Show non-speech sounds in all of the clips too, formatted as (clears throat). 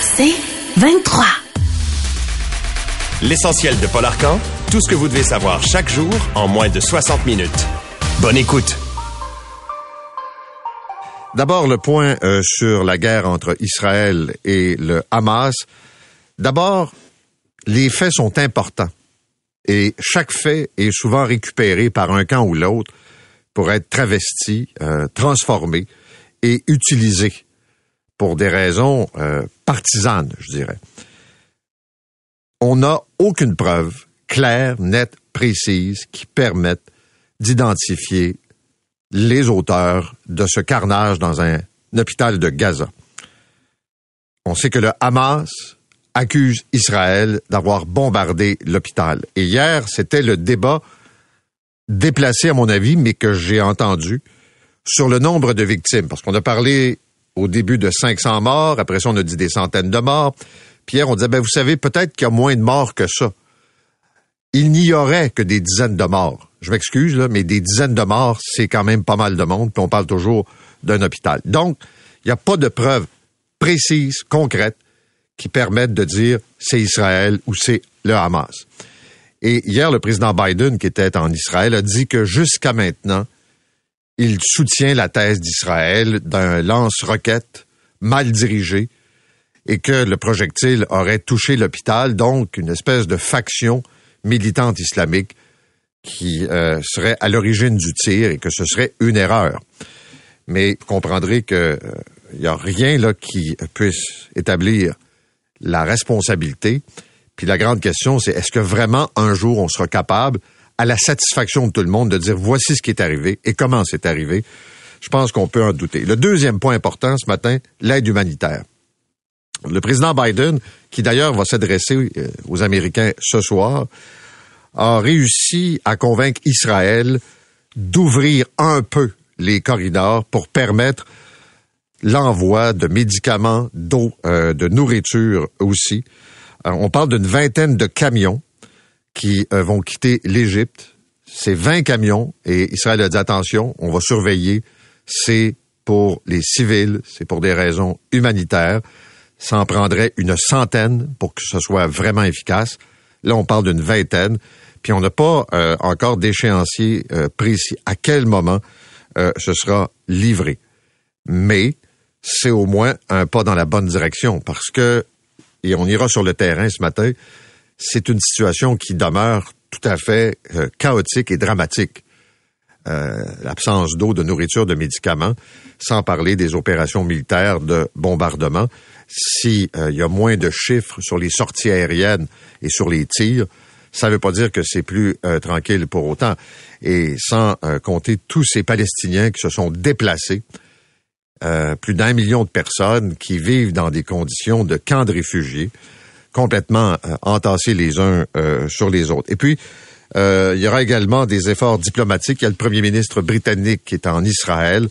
C'est 23. L'essentiel de Paul Arcan, tout ce que vous devez savoir chaque jour en moins de 60 minutes. Bonne écoute. D'abord, le point euh, sur la guerre entre Israël et le Hamas. D'abord, les faits sont importants et chaque fait est souvent récupéré par un camp ou l'autre pour être travesti, euh, transformé et utilisé pour des raisons euh, partisanes, je dirais. On n'a aucune preuve claire, nette, précise qui permette d'identifier les auteurs de ce carnage dans un, hôpital de Gaza. On sait que le Hamas accuse Israël d'avoir bombardé l'hôpital. Et hier, c'était le débat déplacé, à mon avis, mais que j'ai entendu, sur le nombre de victimes. Parce qu'on a parlé au début de 500 morts, après ça, on a dit des centaines de morts. Pierre, on disait, ben, vous savez, peut-être qu'il y a moins de morts que ça. Il n'y aurait que des dizaines de morts je m'excuse, là, mais des dizaines de morts, c'est quand même pas mal de monde, puis on parle toujours d'un hôpital. Donc, il n'y a pas de preuves précises, concrètes, qui permettent de dire c'est Israël ou c'est le Hamas. Et hier, le président Biden, qui était en Israël, a dit que jusqu'à maintenant, il soutient la thèse d'Israël d'un lance-roquette mal dirigé et que le projectile aurait touché l'hôpital, donc une espèce de faction militante islamique qui euh, serait à l'origine du tir et que ce serait une erreur. Mais vous comprendrez que il euh, n'y a rien là qui puisse établir la responsabilité. Puis la grande question, c'est est-ce que vraiment un jour on sera capable, à la satisfaction de tout le monde, de dire voici ce qui est arrivé et comment c'est arrivé. Je pense qu'on peut en douter. Le deuxième point important ce matin, l'aide humanitaire. Le président Biden, qui d'ailleurs va s'adresser euh, aux Américains ce soir, a réussi à convaincre Israël d'ouvrir un peu les corridors pour permettre l'envoi de médicaments, d'eau, euh, de nourriture aussi. Euh, on parle d'une vingtaine de camions qui euh, vont quitter l'Égypte. C'est 20 camions et Israël a dit attention, on va surveiller. C'est pour les civils, c'est pour des raisons humanitaires. Ça en prendrait une centaine pour que ce soit vraiment efficace. Là, on parle d'une vingtaine. Puis on n'a pas euh, encore d'échéancier euh, précis. À quel moment euh, ce sera livré? Mais c'est au moins un pas dans la bonne direction parce que, et on ira sur le terrain ce matin, c'est une situation qui demeure tout à fait chaotique et dramatique. L'absence d'eau, de nourriture, de médicaments, sans parler des opérations militaires de bombardement. S'il y a moins de chiffres sur les sorties aériennes et sur les tirs, ça ne veut pas dire que c'est plus euh, tranquille pour autant. Et sans euh, compter tous ces Palestiniens qui se sont déplacés, euh, plus d'un million de personnes qui vivent dans des conditions de camps de réfugiés, complètement entassés les uns sur les autres. Et puis, il y aura également des efforts diplomatiques. Il y a le premier ministre britannique qui est en Israël.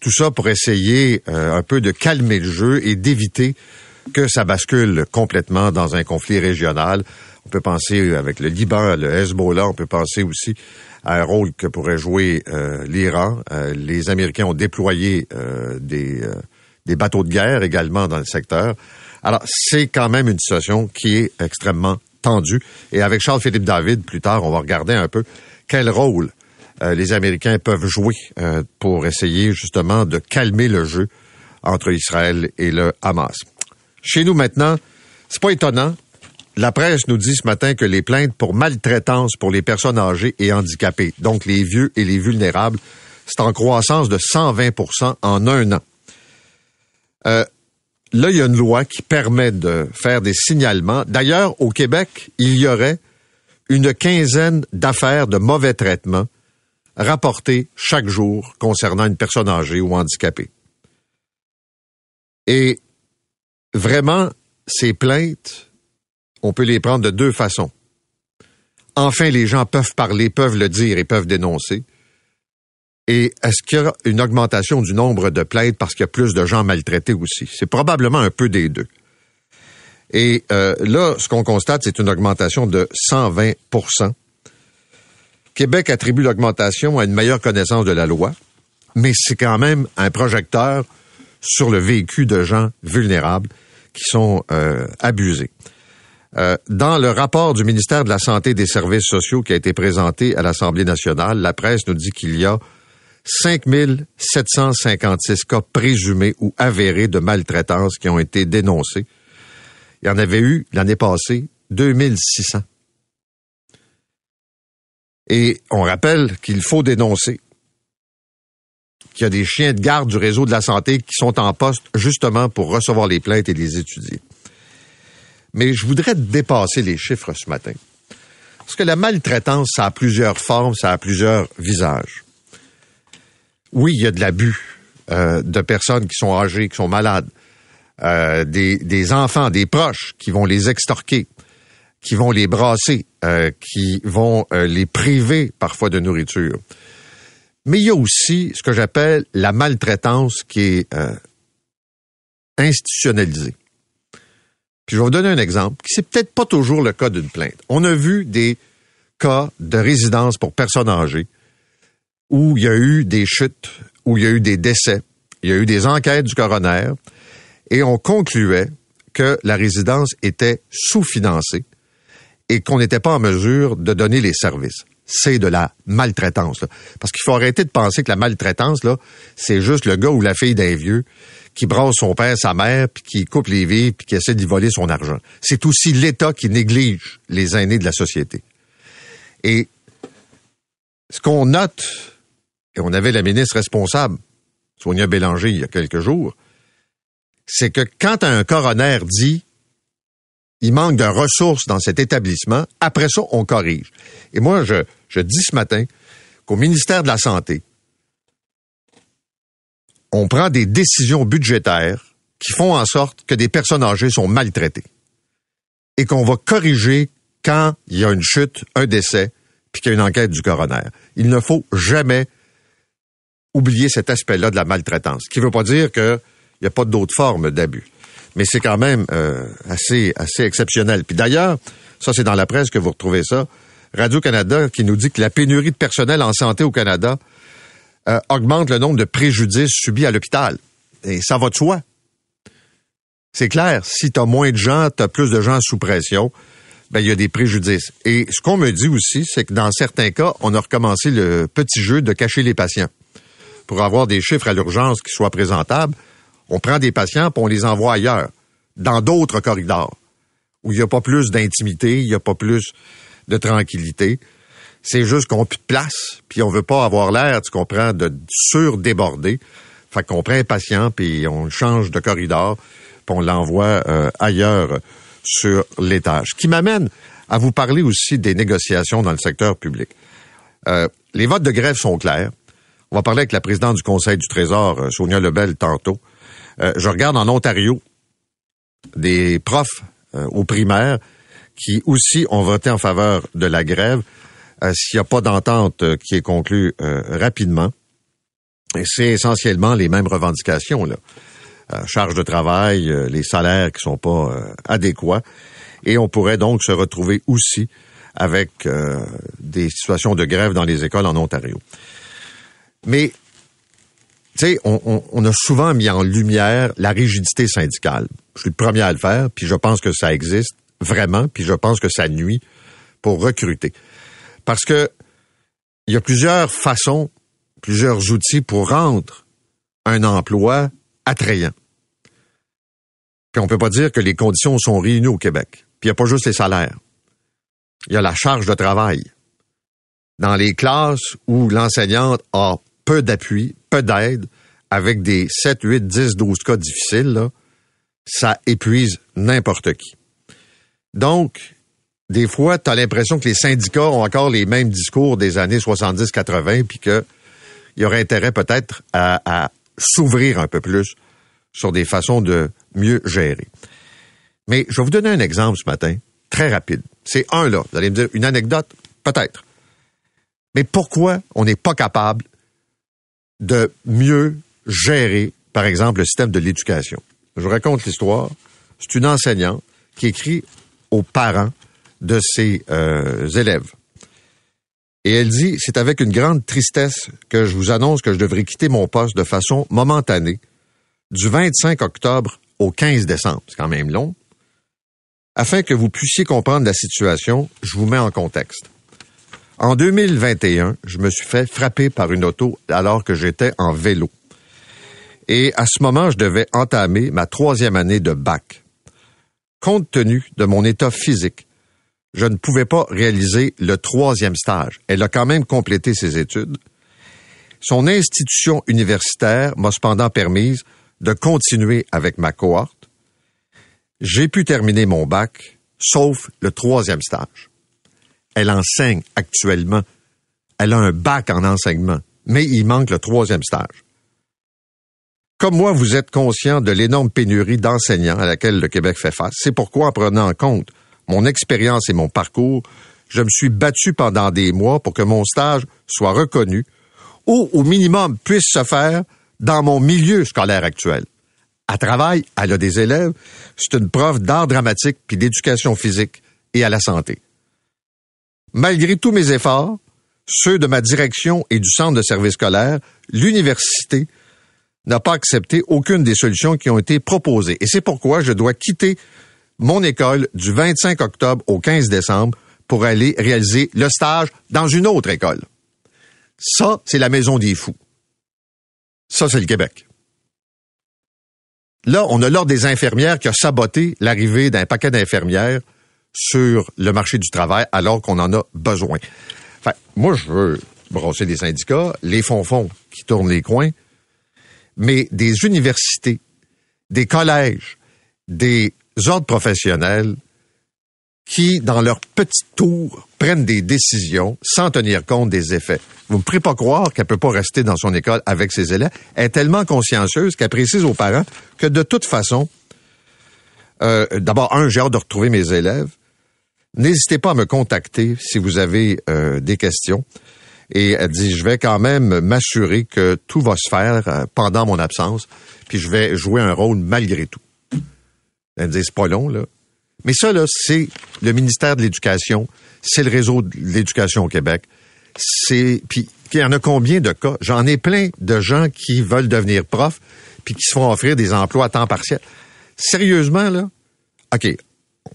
Tout ça pour essayer un peu de calmer le jeu et d'éviter que ça bascule complètement dans un conflit régional on peut penser avec le Liban, le Hezbollah, on peut penser aussi à un rôle que pourrait jouer euh, l'Iran. Euh, les Américains ont déployé euh, des, des bateaux de guerre également dans le secteur. Alors, c'est quand même une situation qui est extrêmement tendue. Et avec Charles-Philippe David, plus tard, on va regarder un peu quel rôle les Américains peuvent jouer pour essayer justement de calmer le jeu entre Israël et le Hamas. Chez nous maintenant, c'est pas étonnant la presse nous dit ce matin que les plaintes pour maltraitance pour les personnes âgées et handicapées, donc les vieux et les vulnérables, c'est en croissance de 120% en un an. Euh, là, il y a une loi qui permet de faire des signalements. D'ailleurs, au Québec, il y aurait une quinzaine d'affaires de mauvais traitement rapportées chaque jour concernant une personne âgée ou handicapée. Et vraiment, ces plaintes, on peut les prendre de deux façons. Enfin, les gens peuvent parler, peuvent le dire et peuvent dénoncer. Et est-ce qu'il y a une augmentation du nombre de plaintes parce qu'il y a plus de gens maltraités aussi? C'est probablement un peu des deux. Et euh, là, ce qu'on constate, c'est une augmentation de 120% Québec attribue l'augmentation à une meilleure connaissance de la loi, mais c'est quand même un projecteur sur le vécu de gens vulnérables qui sont euh, abusés. Euh, dans le rapport du ministère de la Santé et des Services sociaux qui a été présenté à l'Assemblée nationale, la presse nous dit qu'il y a 5 756 cas présumés ou avérés de maltraitance qui ont été dénoncés. Il y en avait eu l'année passée 2600. Et on rappelle qu'il faut dénoncer qu'il y a des chiens de garde du réseau de la santé qui sont en poste justement pour recevoir les plaintes et les étudier. Mais je voudrais dépasser les chiffres ce matin. Parce que la maltraitance, ça a plusieurs formes, ça a plusieurs visages. Oui, il y a de l'abus euh, de personnes qui sont âgées, qui sont malades, euh, des, enfants, des proches qui vont les extorquer, qui vont les brasser, euh, qui vont les priver parfois de nourriture. Mais il y a aussi ce que j'appelle la maltraitance qui est institutionnalisée. Puis je vais vous donner un exemple, qui c'est peut-être pas toujours le cas d'une plainte. On a vu des cas de résidence pour personnes âgées où il y a eu des chutes, où il y a eu des décès, il y a eu des enquêtes du coroner, et on concluait que la résidence était sous-financée et qu'on n'était pas en mesure de donner les services. C'est de la maltraitance. Parce qu'il faut arrêter de penser que la maltraitance, là, c'est juste le gars ou la fille d'un vieux qui brasse son père, sa mère, puis qui coupe les vies, puis qui essaie d'y voler son argent. C'est aussi l'État qui néglige les aînés de la société. Et ce qu'on note, et on avait la ministre responsable, Sonia Bélanger, il y a quelques jours, c'est que quand un coroner dit il manque de ressources dans cet établissement, après ça, on corrige. Et moi, je, je dis ce matin qu'au ministère de la Santé, on prend des décisions budgétaires qui font en sorte que des personnes âgées sont maltraitées et qu'on va corriger quand il y a une chute, un décès, puis qu'il y a une enquête du coroner. Il ne faut jamais oublier cet aspect-là de la maltraitance, ce qui ne veut pas dire qu'il n'y a pas d'autres formes d'abus mais c'est quand même euh, assez, exceptionnel. Puis d'ailleurs, ça c'est dans la presse que vous retrouvez ça, Radio-Canada qui nous dit que la pénurie de personnel en santé au Canada euh, augmente le nombre de préjudices subis à l'hôpital. Et ça va de soi. C'est clair, si tu as moins de gens, tu as plus de gens sous pression, ben il y a des préjudices. Et ce qu'on me dit aussi, c'est que dans certains cas, on a recommencé le petit jeu de cacher les patients pour avoir des chiffres à l'urgence qui soient présentables on prend des patients et on les envoie ailleurs, dans d'autres corridors, où il n'y a pas plus d'intimité, il n'y a pas plus de tranquillité. C'est juste qu'on place, puis on veut pas avoir l'air, tu comprends, de surdéborder. Fait qu'on prend un patient, puis on change de corridor, puis on l'envoie euh, ailleurs sur l'étage. Ce qui m'amène à vous parler aussi des négociations dans le secteur public. Euh, les votes de grève sont clairs. On va parler avec la présidente du Conseil du Trésor, euh, Sonia Lebel, tantôt. Euh, je regarde en Ontario des profs euh, au primaire qui aussi ont voté en faveur de la grève euh, s'il n'y a pas d'entente qui est conclue rapidement. C'est essentiellement les mêmes revendications, là. charge de travail, les salaires qui sont pas adéquats. Et on pourrait donc se retrouver aussi avec des situations de grève dans les écoles en Ontario. Mais tu sais, on, a souvent mis en lumière la rigidité syndicale. Je suis le premier à le faire, puis je pense que ça existe vraiment, puis je pense que ça nuit pour recruter. Parce que il y a plusieurs façons, plusieurs outils pour rendre un emploi attrayant. Puis on peut pas dire que les conditions sont réunies au Québec. Puis il n'y a pas juste les salaires. Il y a la charge de travail. Dans les classes où l'enseignante a peu d'appui, peu d'aide, avec des 7, 8, 10, 12 cas difficiles, ça épuise n'importe qui. Donc, des fois, tu as l'impression que les syndicats ont encore les mêmes discours des années 70-80, puis qu'il y aurait intérêt peut-être à, s'ouvrir un peu plus sur des façons de mieux gérer. Mais je vais vous donner un exemple ce matin, très rapide. C'est un là. Vous allez me dire une anecdote, peut-être. Mais pourquoi on n'est pas capable de mieux gérer, par exemple, le système de l'éducation? Je vous raconte l'histoire. C'est une enseignante qui écrit aux parents de ses euh, élèves. Et elle dit, c'est avec une grande tristesse que je vous annonce que je devrais quitter mon poste de façon momentanée du 25 octobre au 15 décembre. C'est quand même long. Afin que vous puissiez comprendre la situation, je vous mets en contexte. En 2021, je me suis fait frapper par une auto alors que j'étais en vélo. Et à ce moment, je devais entamer ma troisième année de bac. Compte tenu de mon état physique, je ne pouvais pas réaliser le troisième stage. Elle a quand même complété ses études. Son institution universitaire m'a cependant permise de continuer avec ma cohorte. J'ai pu terminer mon bac, sauf le troisième stage. Elle enseigne actuellement. Elle a un bac en enseignement, mais il manque le troisième stage. Comme moi, vous êtes conscient de l'énorme pénurie d'enseignants à laquelle le Québec fait face. C'est pourquoi, en prenant en compte mon expérience et mon parcours, je me suis battu pendant des mois pour que mon stage soit reconnu ou, au minimum, puisse se faire dans mon milieu scolaire actuel. À travail, elle a des élèves, c'est une prof d'art dramatique puis d'éducation physique et à la santé. Malgré tous mes efforts, ceux de ma direction et du centre de service scolaire, l'université n'a pas accepté aucune des solutions qui ont été proposées. Et c'est pourquoi je dois quitter mon école du 25 octobre au 15 décembre pour aller réaliser le stage dans une autre école. Ça, c'est la maison des fous. Ça, c'est le Québec. Là, on a l'ordre des infirmières qui a saboté l'arrivée d'un paquet d'infirmières sur le marché du travail alors qu'on en a besoin. Enfin, moi, je veux brosser des syndicats, les fonds-fonds qui tournent les coins, mais des universités, des collèges, des ordres professionnels qui, dans leur petit tour, prennent des décisions sans tenir compte des effets. Vous ne me pas croire qu'elle peut pas rester dans son école avec ses élèves. Elle est tellement consciencieuse qu'elle précise aux parents que de toute façon, euh, d'abord, un, j'ai hâte de retrouver mes élèves. N'hésitez pas à me contacter si vous avez euh, des questions. Et elle dit, je vais quand même m'assurer que tout va se faire euh, pendant mon absence, puis je vais jouer un rôle malgré tout. Elle dit, c'est pas long, là. Mais ça, là, c'est le ministère de l'Éducation, c'est le réseau de l'éducation au Québec. C'est puis il y en a combien de cas? J'en ai plein de gens qui veulent devenir profs puis qui se font offrir des emplois à temps partiel. Sérieusement là, ok,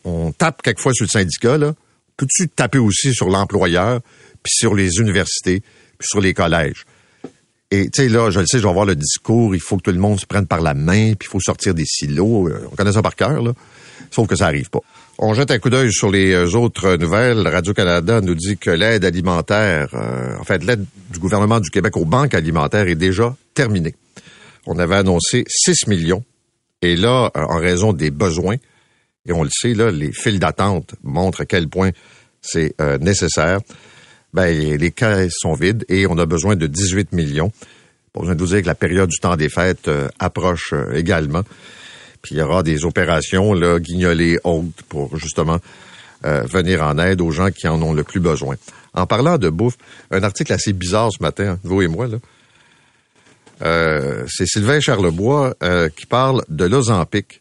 on tape quelquefois sur le syndicat là. Peux-tu taper aussi sur l'employeur puis sur les universités puis sur les collèges? Et tu sais là, je le sais, je vais avoir le discours, il faut que tout le monde se prenne par la main, puis il faut sortir des silos. Euh, on connaît ça par cœur là. Sauf que ça arrive pas. On jette un coup d'œil sur les euh, autres nouvelles. Radio-Canada nous dit que l'aide alimentaire, euh, en fait, l'aide du gouvernement du Québec aux banques alimentaires est déjà terminée. On avait annoncé 6 millions. Et là, en raison des besoins, et on le sait, là, les files d'attente montrent à quel point c'est nécessaire ben, les caisses sont vides et on a besoin de 18 millions. Pas besoin de vous dire que la période du temps des fêtes euh, approche euh, également. Puis il y aura des opérations, là, guignolées hautes pour justement euh, venir en aide aux gens qui en ont le plus besoin. En parlant de bouffe, un article assez bizarre ce matin, vous et moi, là. c'est Sylvain Charlebois qui parle de l'Ozempic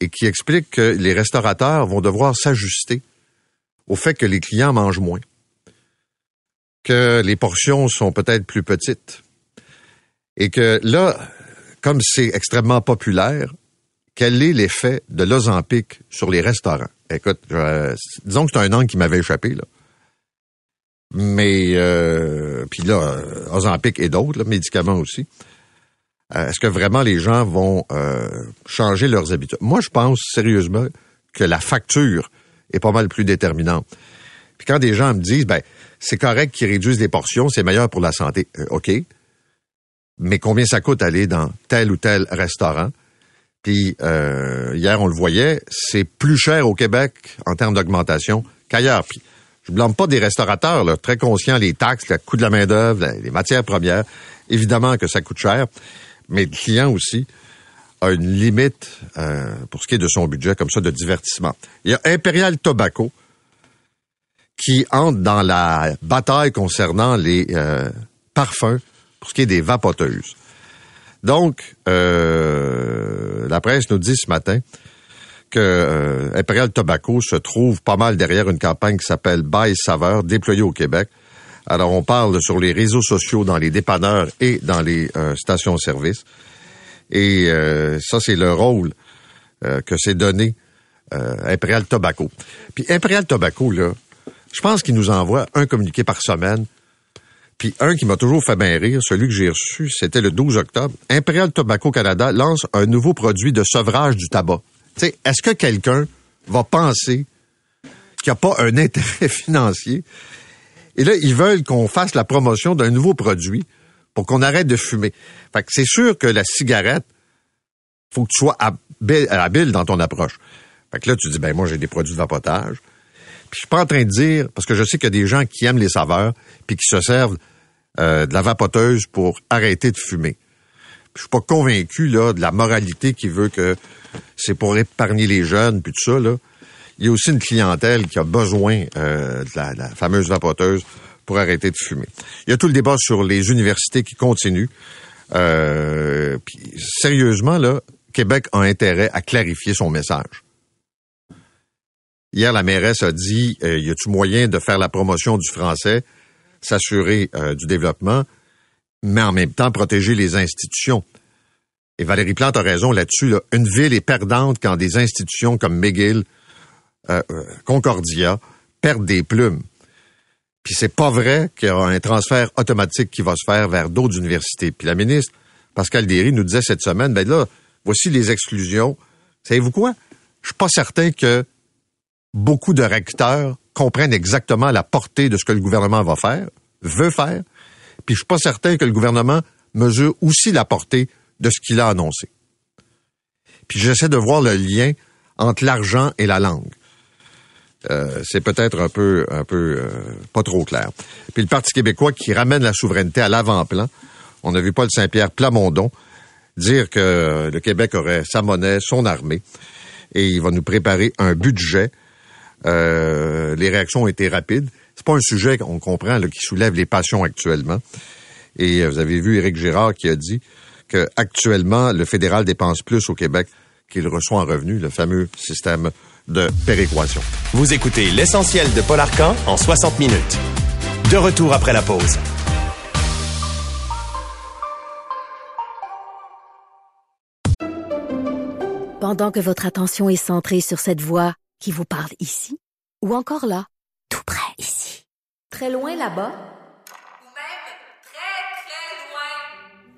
et qui explique que les restaurateurs vont devoir s'ajuster au fait que les clients mangent moins que les portions sont peut-être plus petites. Et que là, comme c'est extrêmement populaire, quel est l'effet de l'Ozempic sur les restaurants? Écoute, disons que c'est un angle qui m'avait échappé, là. Mais, euh, puis là, Ozempic et d'autres, médicaments aussi. Euh, est-ce que vraiment les gens vont euh, changer leurs habitudes? Moi, je pense sérieusement que la facture est pas mal plus déterminante. Puis quand des gens me disent, ben, c'est correct qu'ils réduisent les portions, c'est meilleur pour la santé. Euh, OK. Mais combien ça coûte aller dans tel ou tel restaurant? Puis hier, on le voyait, c'est plus cher au Québec en termes d'augmentation qu'ailleurs. Puis je blâme pas des restaurateurs, là, très conscients les taxes, le coût de la main-d'œuvre, les matières premières. Évidemment que ça coûte cher, mais le client aussi. a une limite euh, pour ce qui est de son budget comme ça de divertissement. Il y a Imperial Tobacco qui entre dans la bataille concernant les euh, parfums pour ce qui est des vapoteuses. Donc, euh, la presse nous dit ce matin que euh, Imperial Tobacco se trouve pas mal derrière une campagne qui s'appelle Buy Saveur, déployée au Québec. Alors, on parle sur les réseaux sociaux, dans les dépanneurs et dans les euh, stations-service. Et euh, ça, c'est le rôle que s'est donné Imperial Tobacco. Puis Imperial Tobacco, là, je pense qu'il nous envoie un communiqué par semaine. Puis un qui m'a toujours fait bien rire, celui que j'ai reçu, c'était le 12 octobre. Imperial Tobacco Canada lance un nouveau produit de sevrage du tabac. Est-ce que quelqu'un va penser qu'il n'y a pas un (laughs) intérêt financier? Et là, ils veulent qu'on fasse la promotion d'un nouveau produit pour qu'on arrête de fumer. Fait que c'est sûr que la cigarette, faut que tu sois habile dans ton approche. Fait que là, tu dis, ben moi, j'ai des produits de vapotage. Puis je suis pas en train de dire, parce que je sais qu'il y a des gens qui aiment les saveurs, puis qui se servent euh, de la vapoteuse pour arrêter de fumer. Je suis pas convaincu là de la moralité qui veut que c'est pour épargner les jeunes puis tout ça là. Il y a aussi une clientèle qui a besoin euh, de la, fameuse vapoteuse pour arrêter de fumer. Il y a tout le débat sur les universités qui continue. Euh, puis, sérieusement là, Québec a intérêt à clarifier son message. Hier, la mairesse a dit, euh, y a-t-il moyen de faire la promotion du français, s'assurer du développement? mais en même temps protéger les institutions? Et Valérie Plante a raison là-dessus. Une ville est perdante quand des institutions comme McGill, euh, euh, Concordia perdent des plumes. Puis c'est pas vrai qu'il y aura un transfert automatique qui va se faire vers d'autres universités. Puis la ministre Pascal Derry nous disait cette semaine, ben là, voici les exclusions. Savez-vous quoi? Je suis pas certain que beaucoup de recteurs comprennent exactement la portée de ce que le gouvernement va faire, veut faire, puis je suis pas certain que le gouvernement mesure aussi la portée de ce qu'il a annoncé. Puis j'essaie de voir le lien entre l'argent et la langue. Euh, c'est peut-être un peu, un peu euh, pas trop clair. Puis le Parti québécois qui ramène la souveraineté à l'avant-plan. On a vu Paul Saint-Pierre Plamondon dire que le Québec aurait sa monnaie, son armée, et il va nous préparer un budget. Euh, les réactions ont été rapides c'est pas un sujet qu'on comprend qui soulève les passions actuellement. Et vous avez vu Éric Girard qui a dit que actuellement le fédéral dépense plus au Québec qu'il reçoit en revenu, le fameux système de péréquation. Vous écoutez l'essentiel de Paul Arcan en 60 minutes. De retour après la pause. Pendant que votre attention est centrée sur cette voix qui vous parle ici, ou encore là, tout près ici. Très loin là-bas. même très, très loin.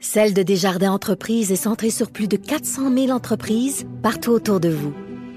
Celle de Desjardins Entreprises est centrée sur plus de 400 000 entreprises partout autour de vous.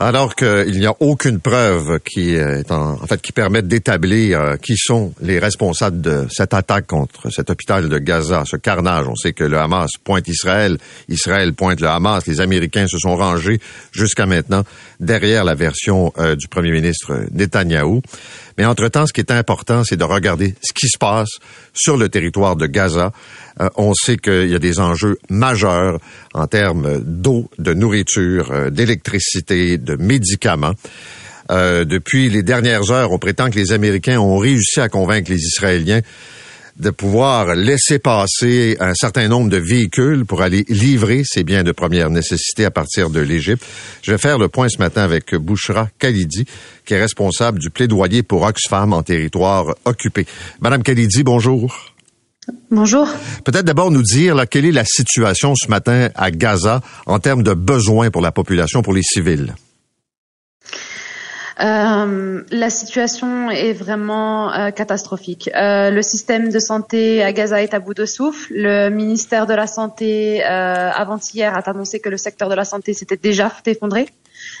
Alors qu'il n'y a aucune preuve qui est en, fait qui permette d'établir euh, qui sont les responsables de cette attaque contre cet hôpital de Gaza, ce carnage. On sait que le Hamas pointe Israël, Israël pointe le Hamas. Les Américains se sont rangés jusqu'à maintenant derrière la version euh, du premier ministre Netanyahou. Mais entre-temps, ce qui est important, c'est de regarder ce qui se passe sur le territoire de Gaza. Euh, on sait qu'il y a des enjeux majeurs en termes d'eau, de nourriture, euh, d'électricité, de médicaments. Euh, depuis les dernières heures, on prétend que les Américains ont réussi à convaincre les Israéliens de pouvoir laisser passer un certain nombre de véhicules pour aller livrer ces biens de première nécessité à partir de l'Égypte. Je vais faire le point ce matin avec Bouchra Khalidi, qui est responsable du plaidoyer pour Oxfam en territoire occupé. Madame Khalidi, bonjour. Bonjour. Peut-être d'abord nous dire là, quelle est la situation ce matin à Gaza en termes de besoins pour la population, pour les civils? Euh, la situation est vraiment euh, catastrophique. Euh, le système de santé à Gaza est à bout de souffle. Le ministère de la Santé, avant-hier, a annoncé que le secteur de la santé s'était déjà effondré.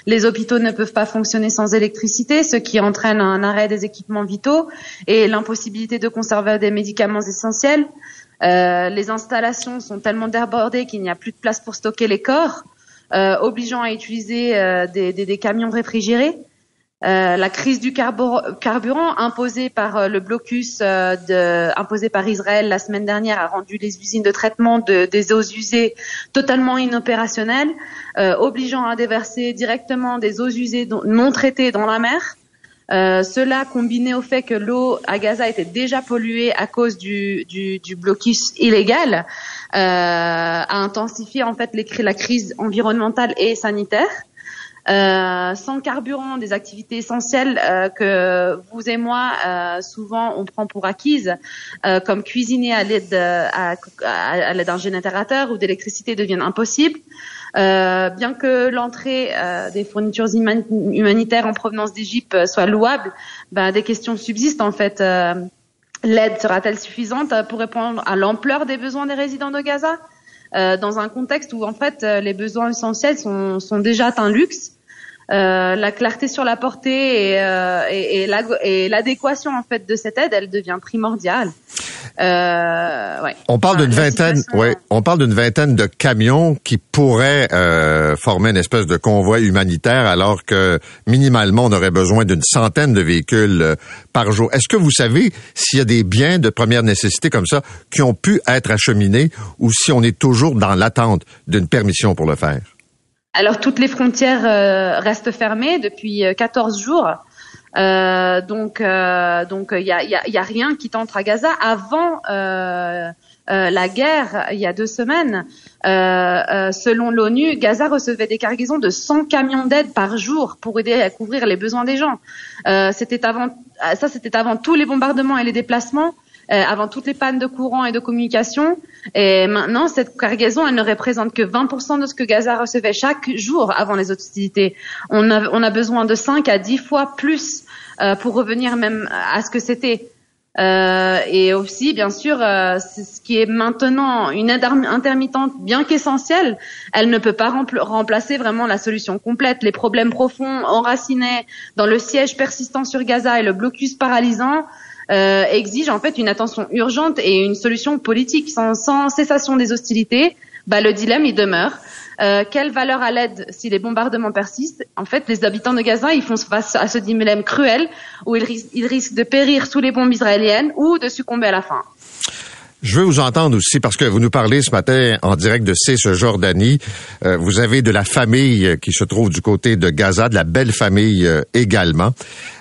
Les hôpitaux ne peuvent pas fonctionner sans électricité, ce qui entraîne un arrêt des équipements vitaux et l'impossibilité de conserver des médicaments essentiels. Les installations sont tellement débordées qu'il n'y a plus de place pour stocker les corps, obligeant à utiliser des, camions réfrigérés. Euh, la crise du carburant imposée par euh, le blocus de, imposé par Israël la semaine dernière a rendu les usines de traitement de, des eaux usées totalement inopérationnelles, obligeant à déverser directement des eaux usées non traitées dans la mer. Euh, cela combiné au fait que l'eau à Gaza était déjà polluée à cause du, blocus illégal, euh, a intensifié en fait la crise environnementale et sanitaire. Euh, sans carburant, des activités essentielles euh, que vous et moi euh, souvent on prend pour acquises, comme cuisiner à l'aide d'un générateur ou d'électricité deviennent impossibles. Bien que l'entrée des fournitures humanitaires en provenance d'Égypte soit louable, ben, des questions subsistent en fait. L'aide sera-t-elle suffisante pour répondre à l'ampleur des besoins des résidents de Gaza? Dans un contexte où en fait les besoins essentiels sont, sont déjà un luxe euh, la clarté sur la portée et, euh, et, l'adéquation en fait de cette aide, elle devient primordiale. Euh, ouais. On parle d'une vingtaine, ouais, on parle d'une vingtaine de camions qui pourraient euh, former une espèce de convoi humanitaire, alors que minimalement on aurait besoin d'une centaine de véhicules euh, par jour. Est-ce que vous savez s'il y a des biens de première nécessité comme ça qui ont pu être acheminés ou si on est toujours dans l'attente d'une permission pour le faire? Alors toutes les frontières euh, restent fermées depuis 14 euh, jours. Euh, donc donc il y a, rien qui t'entre à Gaza avant la guerre il y a deux semaines. selon l'ONU, Gaza recevait des cargaisons de 100 camions d'aide par jour pour aider à couvrir les besoins des gens. c'était avant ça c'était avant tous les bombardements et les déplacements. Euh, avant toutes les pannes de courant et de communication. Et maintenant, cette cargaison, elle ne représente que 20% de ce que Gaza recevait chaque jour avant les hostilités. On a, on a besoin de 5 à 10 fois plus euh, pour revenir même à ce que c'était. Euh, et aussi, bien sûr, euh, ce qui est maintenant une aide intermittente, bien qu'essentielle, elle ne peut pas remplacer vraiment la solution complète. Les problèmes profonds enracinés dans le siège persistant sur Gaza et le blocus paralysant euh, exige en fait une attention urgente et une solution politique. Sans, cessation des hostilités, bah, le dilemme il demeure. Euh, quelle valeur à l'aide si les bombardements persistent? En fait, les habitants de Gaza, ils font face à ce dilemme cruel où ils, ils risquent de périr sous les bombes israéliennes ou de succomber à la faim. Je veux vous entendre aussi parce que vous nous parlez ce matin en direct de ce Jordanie. Euh, vous avez de la famille qui se trouve du côté de Gaza, de la belle famille euh, également.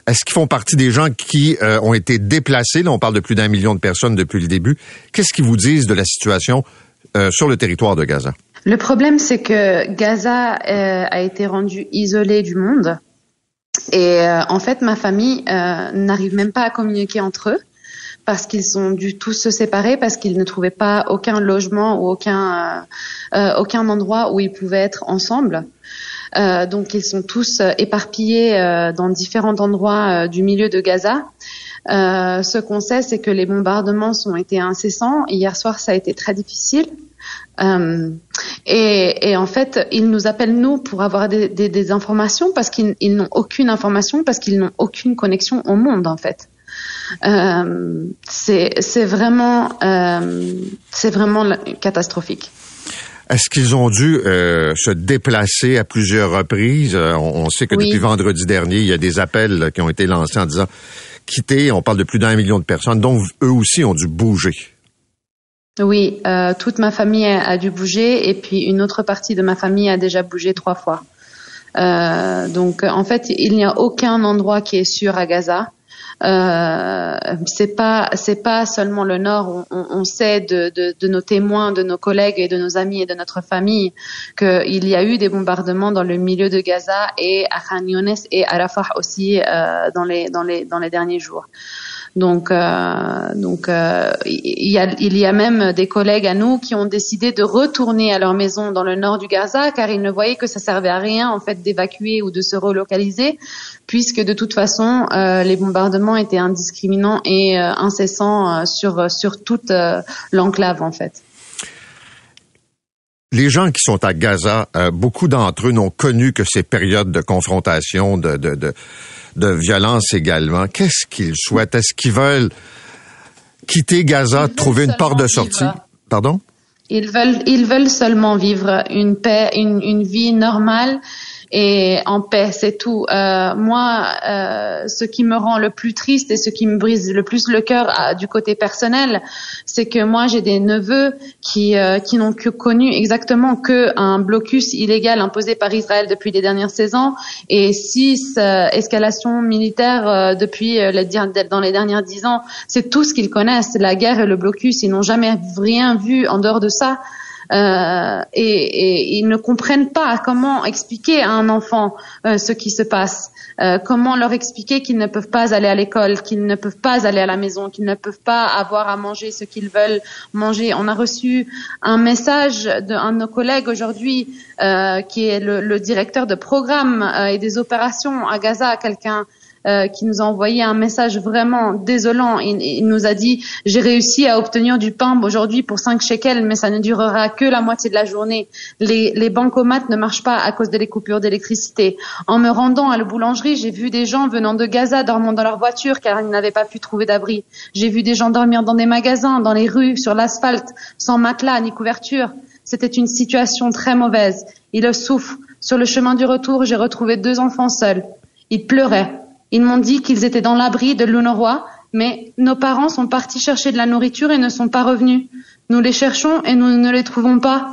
Est-ce qu'ils font partie des gens qui euh, ont été déplacés? Là, on parle de plus d'un million de personnes depuis le début. Qu'est-ce qu'ils vous disent de la situation sur le territoire de Gaza? Le problème, c'est que Gaza a été rendu isolé du monde. Et en fait, ma famille n'arrive même pas à communiquer entre eux parce qu'ils ont dû tous se séparer parce qu'ils ne trouvaient pas aucun logement ou aucun euh, euh, aucun endroit où ils pouvaient être ensemble. Euh, donc ils sont tous éparpillés dans différents endroits du milieu de Gaza. ce qu'on sait, c'est que les bombardements ont été incessants. Hier soir, ça a été très difficile. Et, en fait, ils nous appellent nous pour avoir des informations parce qu'ils n'ont aucune information, parce qu'ils n'ont aucune connexion au monde en fait. Euh, c'est vraiment, euh, c'est vraiment catastrophique. Est-ce qu'ils ont dû euh, se déplacer à plusieurs reprises? On, sait que depuis vendredi dernier, il y a des appels qui ont été lancés en disant quitter. On parle de plus d'un million de personnes, donc eux aussi ont dû bouger. Oui, toute ma famille a, dû bouger et puis une autre partie de ma famille a déjà bougé trois fois. donc en fait, il n'y a aucun endroit qui est sûr à Gaza. Euh, c'est pas c'est pas seulement le Nord. On, sait de, nos témoins, de nos collègues et de nos amis et de notre famille qu'il y a eu des bombardements dans le milieu de Gaza et à Khan et à Rafah aussi euh, dans les dans les dans les derniers jours. Donc, euh, donc euh, il, y a, il y a même des collègues à nous qui ont décidé de retourner à leur maison dans le nord du Gaza car ils ne voyaient que ça servait à rien en fait d'évacuer ou de se relocaliser puisque de toute façon euh, les bombardements étaient indiscriminants et euh, incessants euh, sur sur toute l'enclave en fait. Les gens qui sont à Gaza, beaucoup d'entre eux n'ont connu que ces périodes de confrontation, de, de, de de violence également. Qu'est-ce qu'ils souhaitent? Est-ce qu'ils veulent quitter Gaza, trouver une porte de sortie? vivre. Pardon? Ils veulent, ils veulent seulement vivre une paix, une, une vie normale et en paix, c'est tout. Euh, moi, euh, ce qui me rend le plus triste et ce qui me brise le plus le cœur à- du côté personnel, c'est que moi j'ai des neveux qui euh, qui n'ont que connu exactement que un blocus illégal imposé par Israël depuis les dernières 16 ans et six euh, escalations militaires euh, depuis euh, dans les dernières dix ans. C'est tout ce qu'ils connaissent, la guerre et le blocus. Ils n'ont jamais rien vu en dehors de ça. Euh, et, ils ne comprennent pas comment expliquer à un enfant euh, ce qui se passe, Euh, comment leur expliquer qu'ils ne peuvent pas aller à l'école, qu'ils ne peuvent pas aller à la maison, qu'ils ne peuvent pas avoir à manger ce qu'ils veulent manger. On a reçu un message d'un de nos collègues aujourd'hui, euh, qui est le, le directeur de programme euh, et des opérations à Gaza, quelqu'un euh, qui nous a envoyé un message vraiment désolant. Il, il nous a dit j'ai réussi à obtenir du pain aujourd'hui pour 5 shekels, mais ça ne durera que la moitié de la journée. Les, les bancomates ne marchent pas à cause des coupures d'électricité. En me rendant à la boulangerie, j'ai vu des gens venant de Gaza dormant dans leur voiture car ils n'avaient pas pu trouver d'abri. J'ai vu des gens dormir dans des magasins, dans les rues, sur l'asphalte, sans matelas ni couverture. C'était une situation très mauvaise. Ils souffrent. Sur le chemin du retour, j'ai retrouvé deux enfants seuls. Ils pleuraient. Ils m'ont dit qu'ils étaient dans l'abri de l'UNRWA, mais nos parents sont partis chercher de la nourriture et ne sont pas revenus. Nous les cherchons et nous ne les trouvons pas.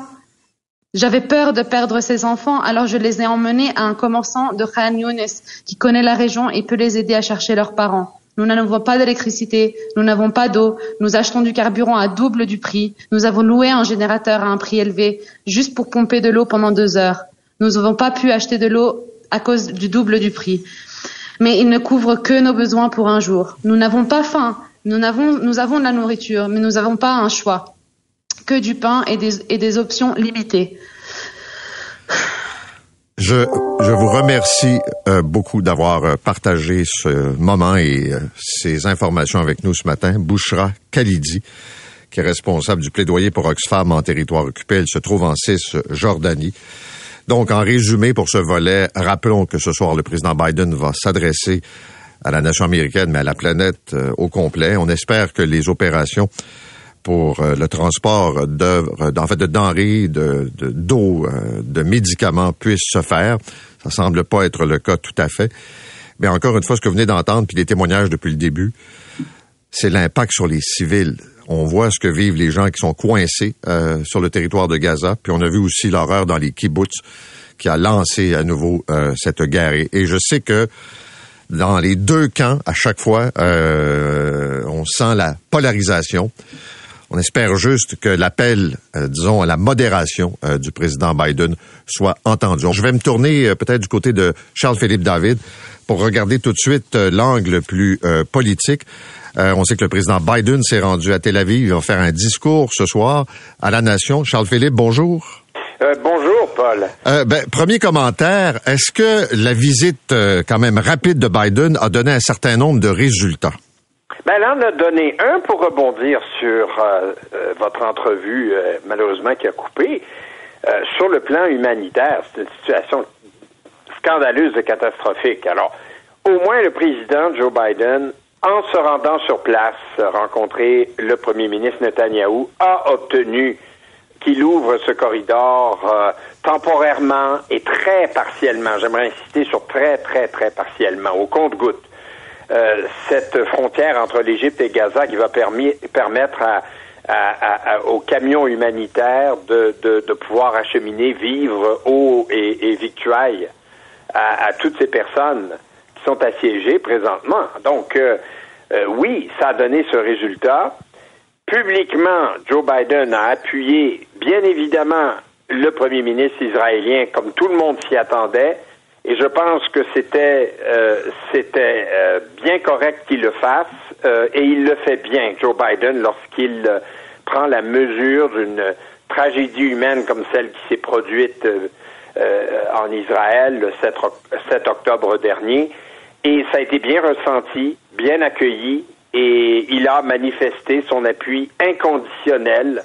J'avais peur de perdre ces enfants, alors je les ai emmenés à un commerçant de Khan Younes qui connaît la région et peut les aider à chercher leurs parents. Nous n'avons pas d'électricité, nous n'avons pas d'eau, nous achetons du carburant à double du prix, nous avons loué un générateur à un prix élevé juste pour pomper de l'eau pendant deux heures. Nous n'avons pas pu acheter de l'eau à cause du double du prix. Mais il ne couvre que nos besoins pour un jour. Nous n'avons pas faim, nous avons, nous avons de la nourriture, mais nous n'avons pas un choix. Que du pain et des, et des options limitées. Je, je vous remercie euh, beaucoup d'avoir euh, partagé ce moment et euh, ces informations avec nous ce matin. Bouchra Khalidi, qui est responsable du plaidoyer pour Oxfam en territoire occupé. Elle se trouve en Cisjordanie. Donc, en résumé pour ce volet, rappelons que ce soir, le président Biden va s'adresser à la nation américaine, mais à la planète euh, au complet. On espère que les opérations pour euh, le transport d'œuvres, en fait de denrées, de de- d'eau, euh, de médicaments puissent se faire. Ça semble pas être le cas tout à fait. Mais encore une fois, ce que vous venez d'entendre, puis les témoignages depuis le début, c'est l'impact sur les civils. On voit ce que vivent les gens qui sont coincés euh, sur le territoire de Gaza, puis on a vu aussi l'horreur dans les kibbutz qui a lancé à nouveau euh, cette guerre. Et, je sais que dans les deux camps, à chaque fois, euh, on sent la polarisation. On espère juste que l'appel, disons, à la modération du président Biden soit entendu. Je vais me tourner peut-être du côté de Charles-Philippe David pour regarder tout de suite l'angle plus politique. Euh, on sait que le président Biden s'est rendu à Tel Aviv. Il va faire un discours ce soir à la nation. Charles-Philippe, bonjour. Euh, bonjour, Paul. Euh, ben, premier commentaire, est-ce que la visite quand même rapide de Biden a donné un certain nombre de résultats? Ben, là, on a donné un pour rebondir sur votre entrevue, malheureusement, qui a coupé. Sur le plan humanitaire, c'est une situation scandaleuse et catastrophique. Alors, au moins, le président Joe Biden, en se rendant sur place, rencontrer le premier ministre Netanyahou, a obtenu qu'il ouvre ce corridor euh, temporairement et très partiellement. J'aimerais insister sur très, très, très partiellement, au compte-goutte. Euh, cette frontière entre l'Égypte et Gaza qui va permettre aux camions humanitaires de, pouvoir acheminer vivres, eau et, et victuailles à, toutes ces personnes sont assiégées présentement. Donc, euh, euh, oui, ça a donné ce résultat. Publiquement, Joe Biden a appuyé, bien évidemment, le premier ministre israélien, comme tout le monde s'y attendait, et je pense que c'était euh, c'était bien correct qu'il le fasse, et il le fait bien, Joe Biden, lorsqu'il prend la mesure d'une tragédie humaine comme celle qui s'est produite en Israël le 7, 7 octobre dernier, et ça a été bien ressenti, bien accueilli, et il a manifesté son appui inconditionnel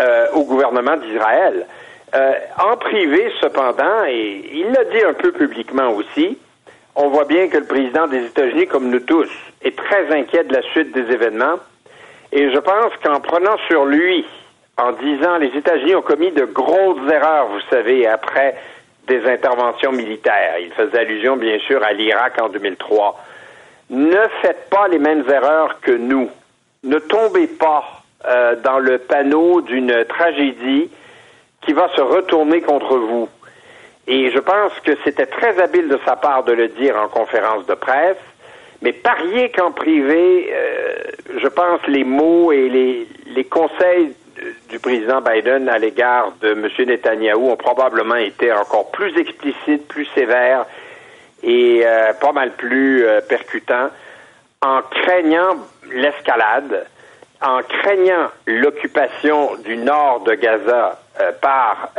euh, au gouvernement d'Israël. Euh, en privé, cependant, et il l'a dit un peu publiquement aussi, on voit bien que le président des États-Unis, comme nous tous, est très inquiet de la suite des événements Et je pense qu'en prenant sur lui, en disant les États-Unis ont commis de grosses erreurs, vous savez, après des interventions militaires. Il faisait allusion, bien sûr, à l'Irak en 2003. Ne faites pas les mêmes erreurs que nous. Ne tombez pas euh, dans le panneau d'une tragédie qui va se retourner contre vous. Et je pense que c'était très habile de sa part de le dire en conférence de presse, mais parier qu'en privé, euh, je pense les mots et les, les conseils du président Biden à l'égard de M. Netanyahou ont probablement été encore plus explicites, plus sévères et euh, pas mal plus euh, percutants en craignant l'escalade, en craignant l'occupation du nord de Gaza euh, par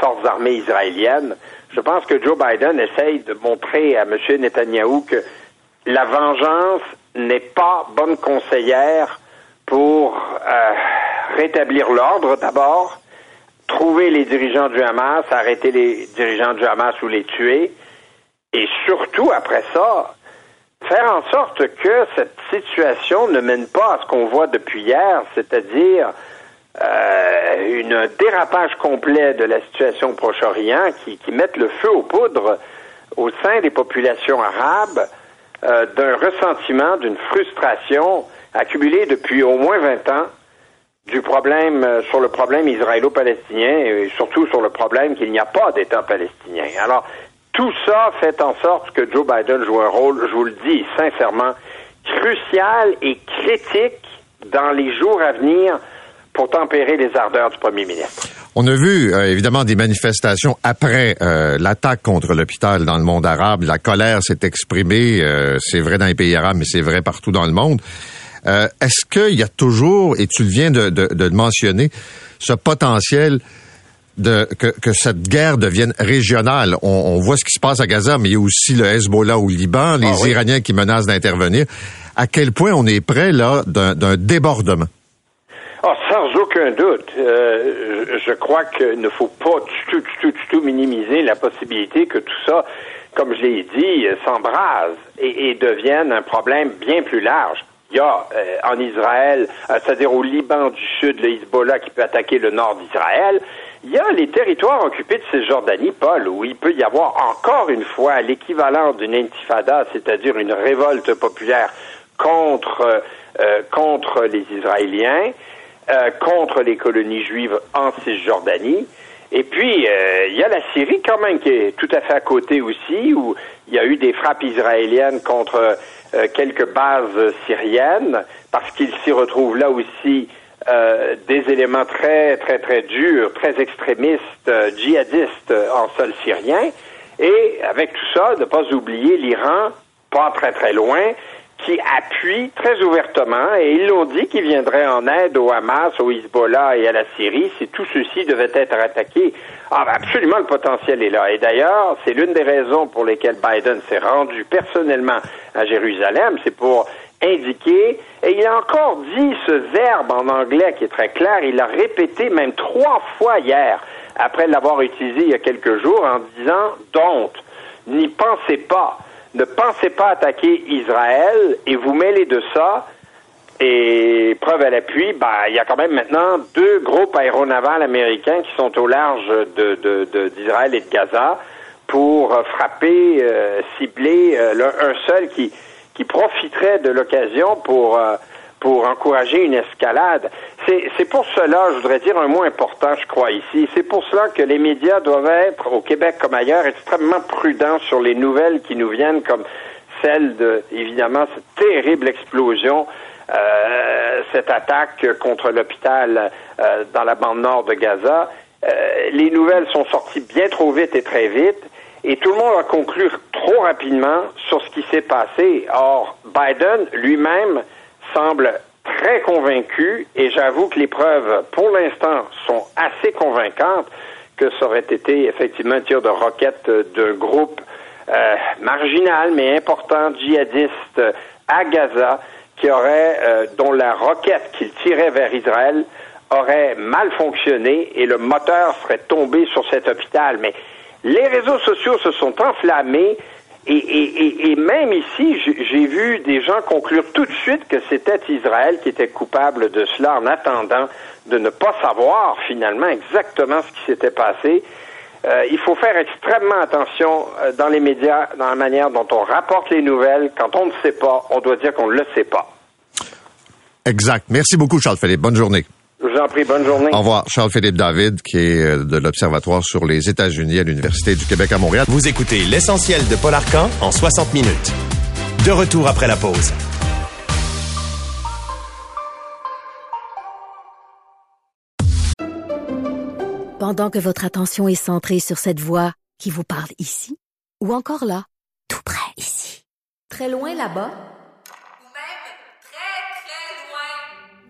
forces armées israéliennes. Je pense que Joe Biden essaye de montrer à M. Netanyahou que la vengeance n'est pas bonne conseillère pour rétablir l'ordre d'abord, trouver les dirigeants du Hamas, arrêter les dirigeants du Hamas ou les tuer, et surtout après ça, faire en sorte que cette situation ne mène pas à ce qu'on voit depuis hier, c'est-à-dire euh, un dérapage complet de la situation au Proche-Orient qui, qui mette le feu aux poudres au sein des populations arabes euh, d'un ressentiment, d'une frustration accumulée depuis au moins 20 ans du problème euh, sur le problème israélo-palestinien et surtout sur le problème qu'il n'y a pas d'État palestinien. Alors, tout ça fait en sorte que Joe Biden joue un rôle, je vous le dis sincèrement, crucial et critique dans les jours à venir pour tempérer les ardeurs du premier ministre. On a vu euh, évidemment des manifestations après euh, l'attaque contre l'hôpital dans le monde arabe. La colère s'est exprimée, c'est vrai dans les pays arabes, mais c'est vrai partout dans le monde. Euh, est-ce qu'il y a toujours, et tu viens de, de, de mentionner, ce potentiel de, que, que, cette guerre devienne régionale? On, on, voit ce qui se passe à Gaza, mais il y a aussi le Hezbollah au Liban, les ah Iraniens qui menacent d'intervenir. À quel point on est prêt là d'un débordement? Oh, sans aucun doute. Euh, je crois qu'il ne faut pas du tout, du tout, du tout minimiser la possibilité que tout ça, comme je l'ai dit, s'embrase et, et devienne un problème bien plus large. Il y a euh, en Israël, euh, c'est-à-dire au Liban du Sud, le Hezbollah qui peut attaquer le nord d'Israël. Il y a les territoires occupés de Cisjordanie, Paul, où il peut y avoir encore une fois l'équivalent d'une intifada, c'est-à-dire une révolte populaire contre, euh, contre les Israéliens, contre les colonies juives en Cisjordanie. Et puis, il y a la Syrie quand même qui est tout à fait à côté aussi, où il y a eu des frappes israéliennes contre euh, quelques bases syriennes, parce qu'il s'y retrouve là aussi euh, des éléments très, très, très durs, très extrémistes, euh, djihadistes en sol syrien. Et avec tout ça, ne pas oublier l'Iran, pas très, très loin, qui appuie très ouvertement, et ils l'ont dit qu'ils viendraient en aide au Hamas, au Hezbollah et à la Syrie si tout ceci devait être attaqué. Ah, ben, absolument, le potentiel est là. Et d'ailleurs, c'est l'une des raisons pour lesquelles Biden s'est rendu personnellement à Jérusalem, c'est pour indiquer, et il a encore dit ce verbe en anglais qui est très clair, il l'a répété même trois fois hier, après l'avoir utilisé il y a quelques jours, en disant, don't, n'y pensez pas ne pensez pas attaquer Israël et vous mêlez de ça. Et preuve à l'appui, ben, il y a quand même maintenant deux groupes aéronavals américains qui sont au large d'Israël de, et de Gaza pour frapper, euh, cibler euh, un seul qui, profiterait de l'occasion pour euh, pour encourager une escalade. C'est pour cela, je voudrais dire un mot important, je crois, ici. C'est pour cela que les médias doivent être, au Québec comme ailleurs, extrêmement prudents sur les nouvelles qui nous viennent, comme celle de, évidemment, cette terrible explosion, euh, cette attaque contre l'hôpital euh, dans la bande nord de Gaza. Euh, les nouvelles sont sorties bien trop vite et très vite. Et tout le monde a conclu trop rapidement sur ce qui s'est passé. Or, Biden lui-même semble très convaincu et j'avoue que les preuves, pour l'instant, sont assez convaincantes que ça aurait été effectivement un tir de roquette d'un groupe euh, marginal mais important djihadiste à Gaza qui aurait, euh, dont la roquette qu'il tirait vers Israël aurait mal fonctionné et le moteur serait tombé sur cet hôpital. Mais les réseaux sociaux se sont enflammés Et, même ici, j'ai- j'ai vu des gens conclure tout de suite que c'était Israël qui était coupable de cela en attendant de ne pas savoir finalement exactement ce qui s'était passé. Euh, il faut faire extrêmement attention euh, dans les médias, dans la manière dont on rapporte les nouvelles. Quand on ne sait pas, on doit dire qu'on ne le sait pas. Exact. Merci beaucoup, Charles-Philippe. Bonne journée. Je vous en prie, bonne journée. Au revoir. Charles-Philippe David, qui est euh, de l'Observatoire sur les États-Unis à l'Université du Québec à Montréal. Vous écoutez l'essentiel de Paul Arcan en 60 minutes. De retour après la pause. Pendant que votre attention est centrée sur cette voix qui vous parle ici, ou encore là, tout près ici, très loin là-bas, Ou même très, très loin.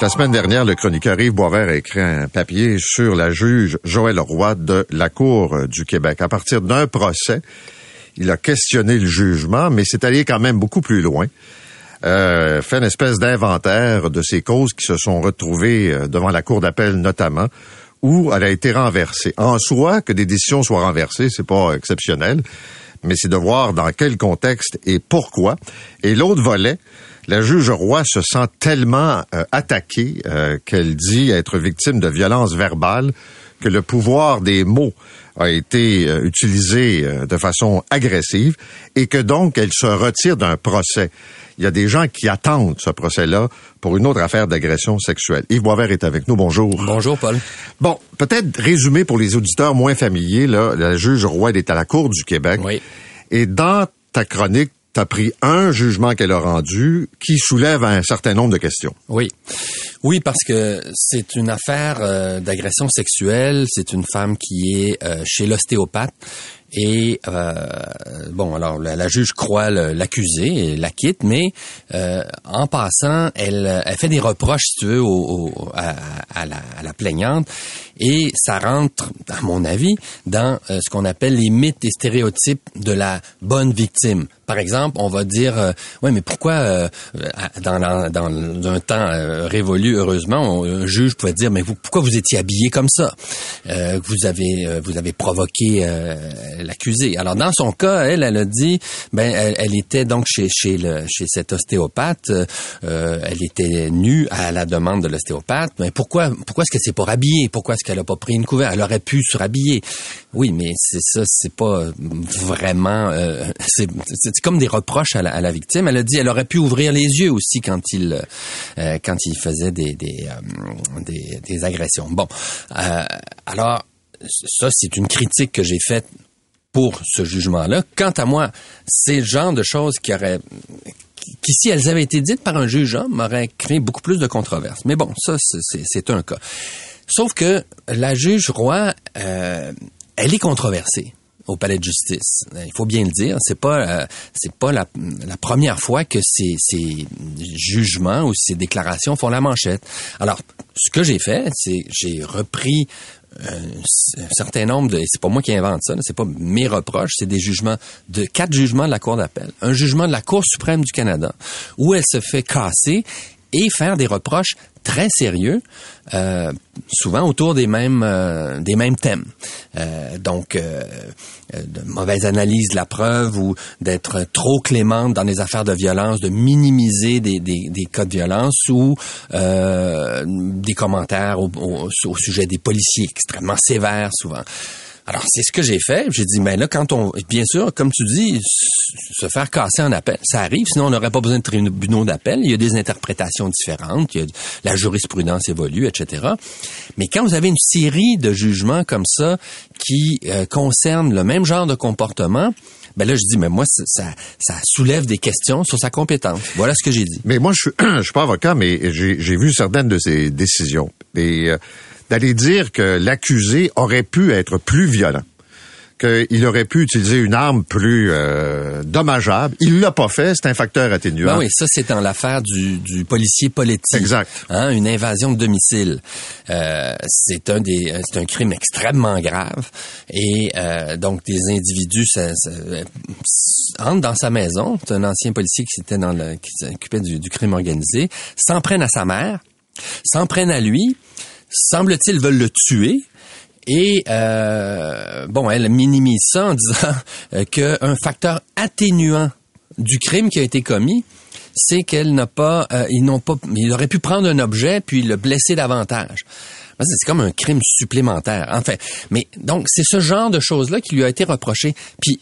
La semaine dernière, le chroniqueur Yves Boisvert a écrit un papier sur la juge Joël Roy de la Cour euh, du Québec. À partir d'un procès, il a questionné le jugement, mais c'est allé quand même beaucoup plus loin. Euh, fait une espèce d'inventaire de ces causes qui se sont retrouvées euh, devant la Cour d'appel notamment, où elle a été renversée. En soi, que des décisions soient renversées, c'est pas exceptionnel, mais c'est de voir dans quel contexte et pourquoi. Et l'autre volet, la juge Roy se sent tellement euh, attaquée euh, qu'elle dit être victime de violences verbales que le pouvoir des mots a été euh, utilisé de façon agressive et que donc elle se retire d'un procès. Il y a des gens qui attendent ce procès-là pour une autre affaire d'agression sexuelle. Yves Boisvert est avec nous. Bonjour. Bonjour, Paul. Bon, peut-être résumé pour les auditeurs moins familiers, là, la juge Roy elle est à la Cour du Québec. Oui. Et dans ta chronique, tu as pris un jugement qu'elle a rendu qui soulève un certain nombre de questions. Oui. Oui, parce que c'est une affaire euh, d'agression sexuelle. C'est une femme qui est euh, chez l'ostéopathe. Et euh, bon, alors la, juge croit l'accusé et l'acquitte, mais en passant, elle, elle fait des reproches, si tu veux, au, à la plaignante, et ça rentre, à mon avis, dans euh, ce qu'on appelle les mythes et stéréotypes de la bonne victime. Par exemple, on va dire, euh, ouais, mais pourquoi euh, dans, la- dans un temps euh, révolu, heureusement, un juge pouvait dire, mais vous, pourquoi vous étiez habillé comme ça? Euh, Vous avez, vous avez provoqué l'accusé. Alors dans son cas, elle, elle a dit, ben, elle, elle était donc chez chez le chez cet ostéopathe, elle était nue à la demande de l'ostéopathe. Mais pourquoi, pourquoi est-ce que c'est pas rhabillé Pourquoi est-ce qu'elle a pas pris une couverture Elle aurait pu se rhabiller. Oui, mais c'est ça, c'est pas vraiment, euh, c'est comme des reproches à la, à la victime. Elle a dit, elle aurait pu ouvrir les yeux aussi quand il euh, quand il faisait des des, euh, des, des agressions. Bon, euh, alors ça c'est une critique que j'ai faite pour ce jugement-là. Quant à moi, c'est le genre de choses qui auraient qui, si elles avaient été dites par un juge homme, auraient créé beaucoup plus de controverses. Mais bon, ça, c'est un cas. Sauf que la juge Roy, euh, elle est controversée au palais de justice. Il faut bien le dire, c'est pas euh, c'est pas la, première fois que ces, jugements ou ces déclarations font la manchette. Alors, ce que j'ai fait, c'est j'ai repris un, un certain nombre de, c'est pas moi qui invente ça, c'est pas mes reproches, c'est des jugements de quatre jugements de la Cour d'appel, un jugement de la Cour suprême du Canada où elle se fait casser et faire des reproches très sérieux, euh, souvent autour des mêmes euh, des mêmes thèmes. Euh, donc, euh, euh, de mauvaise analyse de la preuve ou d'être trop clémente dans les affaires de violence, de minimiser des, des, des cas de violence ou euh, des commentaires au, au, au sujet des policiers extrêmement sévères souvent. Alors, c'est ce que j'ai fait. J'ai dit, mais là, quand on, bien sûr, comme tu dis, se faire casser en appel, ça arrive, sinon on n'aurait pas besoin de tribunaux d'appel. Il y a des interprétations différentes, il y a, la jurisprudence évolue, etc. Mais quand vous avez une série de jugements comme ça qui euh, concernent le même genre de comportement, ben là, je dis, mais moi, ça, ça soulève des questions sur sa compétence. Voilà ce que j'ai dit. Mais moi, je suis, (clears throat) je suis pas avocat, mais j'ai vu certaines de ces décisions. Et euh, d'aller dire que l'accusé aurait pu être plus violent qu'il aurait pu utiliser une arme plus euh, dommageable. Il l'a pas fait, c'est un facteur atténuant. Ben oui, ça c'est dans l'affaire du, du policier politique. Exact. Hein, une invasion de domicile. Euh, c'est un des, c'est un crime extrêmement grave et euh, donc des individus ça, ça, entrent dans sa maison. C'est un ancien policier qui s'était dans le, qui s'occupait du, du crime organisé. S'en prennent à sa mère, s'en prennent à lui. Semble-t-il veulent le tuer. Et euh, bon, elle minimise ça en disant euh, qu'un facteur atténuant du crime qui a été commis, c'est qu'elle n'a pas, euh, ils n'ont pas, il aurait pu prendre un objet puis le blesser davantage. C'est comme un crime supplémentaire. Enfin, mais donc c'est ce genre de choses-là qui lui a été reproché. Puis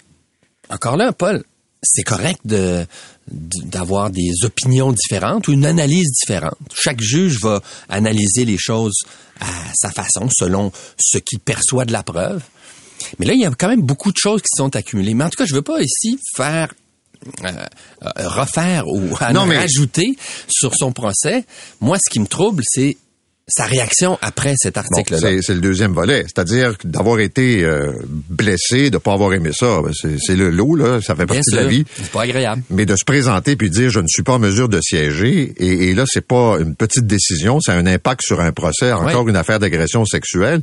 encore là, Paul, c'est correct de d'avoir des opinions différentes ou une analyse différente. Chaque juge va analyser les choses à sa façon, selon ce qu'il perçoit de la preuve. Mais là, il y a quand même beaucoup de choses qui sont accumulées. Mais en tout cas, je veux pas ici faire euh, euh, refaire ou Non, mais- rajouter sur son procès. Moi, ce qui me trouble, c'est sa réaction après cet Bon, article-là. c'est c'est le deuxième volet. C'est-à-dire d'avoir été euh, blessé, de pas avoir aimé ça, ben, c'est le lot, là. Ça fait partie de la vie. c'est pas agréable. Mais de se présenter puis de dire je ne suis pas en mesure de siéger et, et là c'est pas une petite décision, c'est un impact sur un procès, encore une affaire d'agression sexuelle.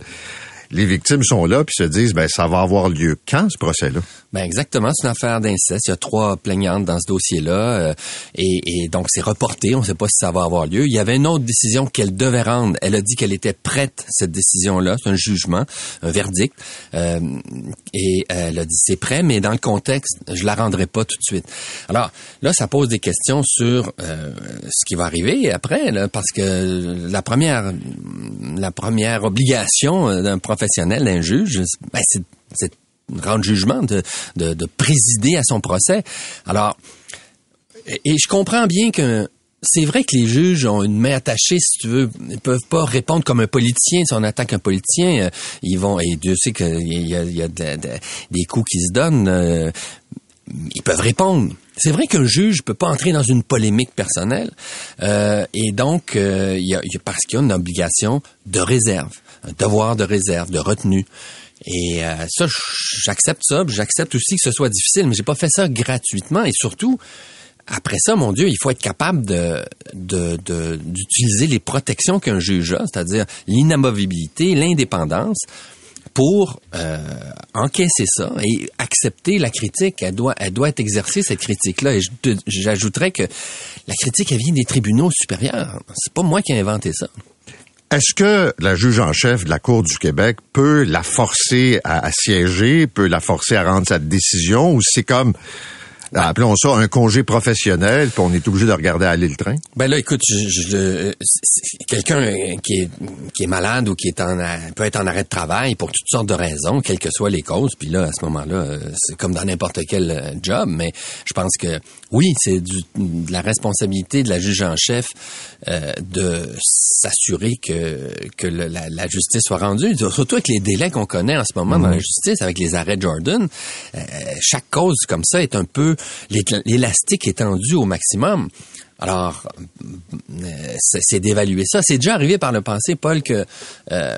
Les victimes sont là puis se disent ben ça va avoir lieu quand ce procès-là? Ben exactement, c'est une affaire d'inceste. Il y a trois plaignantes dans ce dossier-là euh, et, et donc c'est reporté. On ne sait pas si ça va avoir lieu. Il y avait une autre décision qu'elle devait rendre. Elle a dit qu'elle était prête cette décision-là. C'est un jugement, un verdict. Euh, et elle a dit c'est prêt, mais dans le contexte, je la rendrai pas tout de suite. Alors là, ça pose des questions sur euh, ce qui va arriver après, là, parce que la première, la première obligation euh, d'un professionnel, d'un juge, ben, c'est rendre jugement, de, de, de présider à son procès. Alors, et, je comprends bien que c'est vrai que les juges ont une main attachée, si tu veux, ils peuvent pas répondre comme un politicien. Si on attaque un politicien, euh, ils vont, et Dieu sait qu'il y a, il y a de- de- des coups qui se donnent, euh, ils peuvent répondre. C'est vrai qu'un juge peut pas entrer dans une polémique personnelle, euh, et donc euh, il y a- parce qu'il y a une obligation de réserve, un devoir de réserve, de retenue. Et euh, ça, j'accepte ça. J'accepte aussi que ce soit difficile, mais j'ai pas fait ça gratuitement. Et surtout, après ça, mon Dieu, il faut être capable d'utiliser les protections qu'un juge a, c'est-à-dire l'inamovibilité, l'indépendance, pour euh, encaisser ça et accepter la critique. Elle doit, elle doit être cette critique-là. Et j'ajouterais que la critique, elle vient des tribunaux supérieurs. C'est pas moi qui ai inventé ça. Est-ce que la juge en chef de la Cour du Québec peut la forcer à, siéger, peut la forcer à rendre sa décision, ou c'est comme, appelons ça un congé professionnel, puis on est obligé de regarder aller le train? Ben là, écoute, je, quelqu'un qui est qui est malade ou qui est en peut être en arrêt de travail pour toutes sortes de raisons, quelles que soient les causes. Puis là, à ce moment-là, euh, c'est comme dans n'importe quel euh, job. Mais je pense que oui, c'est du- de la responsabilité de la juge en chef euh, de s'assurer que que le- la, la justice soit rendue. Surtout avec les délais qu'on connaît en ce moment dans la justice, avec les arrêts Jordan, euh, chaque cause comme ça est un peu l'élastique est tendu au maximum. Alors, euh, c'est d'évaluer ça. C'est déjà arrivé par le passé, Paul, que euh,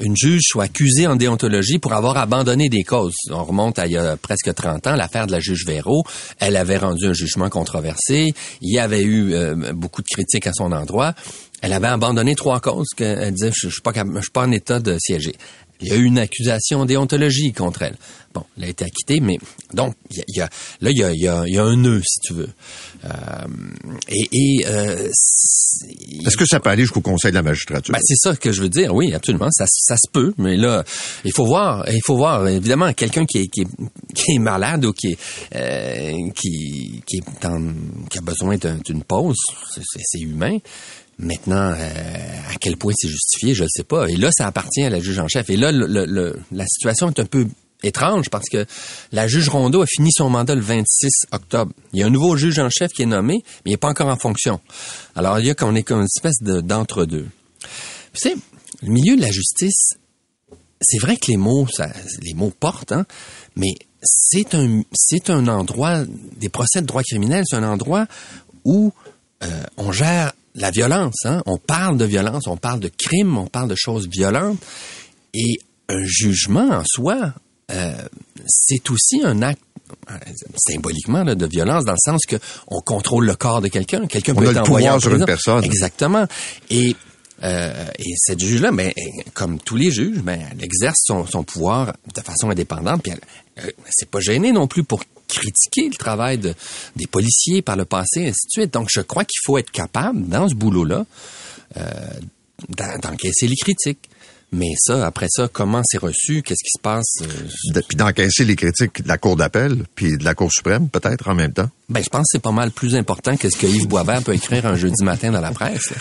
une juge soit accusée en déontologie pour avoir abandonné des causes. On remonte à il y a presque 30 ans, l'affaire de la juge Véro. Elle avait rendu un jugement controversé. Il y avait eu euh, beaucoup de critiques à son endroit. Elle avait abandonné trois causes qu'elle disait je, suis pas en état de siéger. Il y a eu une accusation déontologie contre elle. Bon, elle a été acquittée, mais donc il y a, il y a- là il y a, il y a- il y a un nœud, si tu veux. Euh, et et euh, Est-ce que ça peut aller jusqu'au Conseil de la magistrature? ben, c'est ça que je veux dire. Oui, absolument. Ça, ça se peut. Mais là, il faut voir. Il faut voir. Évidemment, quelqu'un qui est, qui, est, qui est malade ou qui est, euh, qui, qui est en- qui a besoin d'un- d'une pause, c'est- humain. Maintenant, euh, à quel point c'est justifié, je ne sais pas. Et là, ça appartient à la juge en chef. Et là, le- le- la situation est un peu étrange parce que la juge Rondeau a fini son mandat le 26 octobre. Il y a un nouveau juge en chef qui est nommé, mais il n'est pas encore en fonction. Alors, il y a qu'on est comme une espèce de- d'entre-deux. Tu sais, le milieu de la justice, c'est vrai que les mots, ça, les mots portent, hein, mais c'est un, c'est un endroit, des procès de droit criminel, c'est un endroit où euh, on gère la violence, hein. On parle de violence, on parle de crimes, on parle de choses violentes. Et un jugement en soi, euh, c'est aussi un acte euh, symboliquement là, de violence dans le sens que on contrôle le corps de quelqu'un. Quelqu'un peut être le envoyé en sur une personne. Exactement. Et euh, et cette juge-là, mais comme tous les juges, mais elle exerce son, son pouvoir de façon indépendante. Puis elle, euh, c'est pas gêné non plus pour critiquer le travail de, des policiers par le passé, et ainsi de suite. Donc, je crois qu'il faut être capable, dans ce boulot-là, euh, d'en- d'encaisser les critiques. Mais ça, après ça, comment c'est reçu, qu'est-ce qui se passe euh, De- Puis d'encaisser les critiques de la Cour d'appel, puis de la Cour suprême, peut-être, en même temps. Ben, je pense que c'est pas mal plus important que ce que Yves Boisvert peut écrire un jeudi matin dans la presse.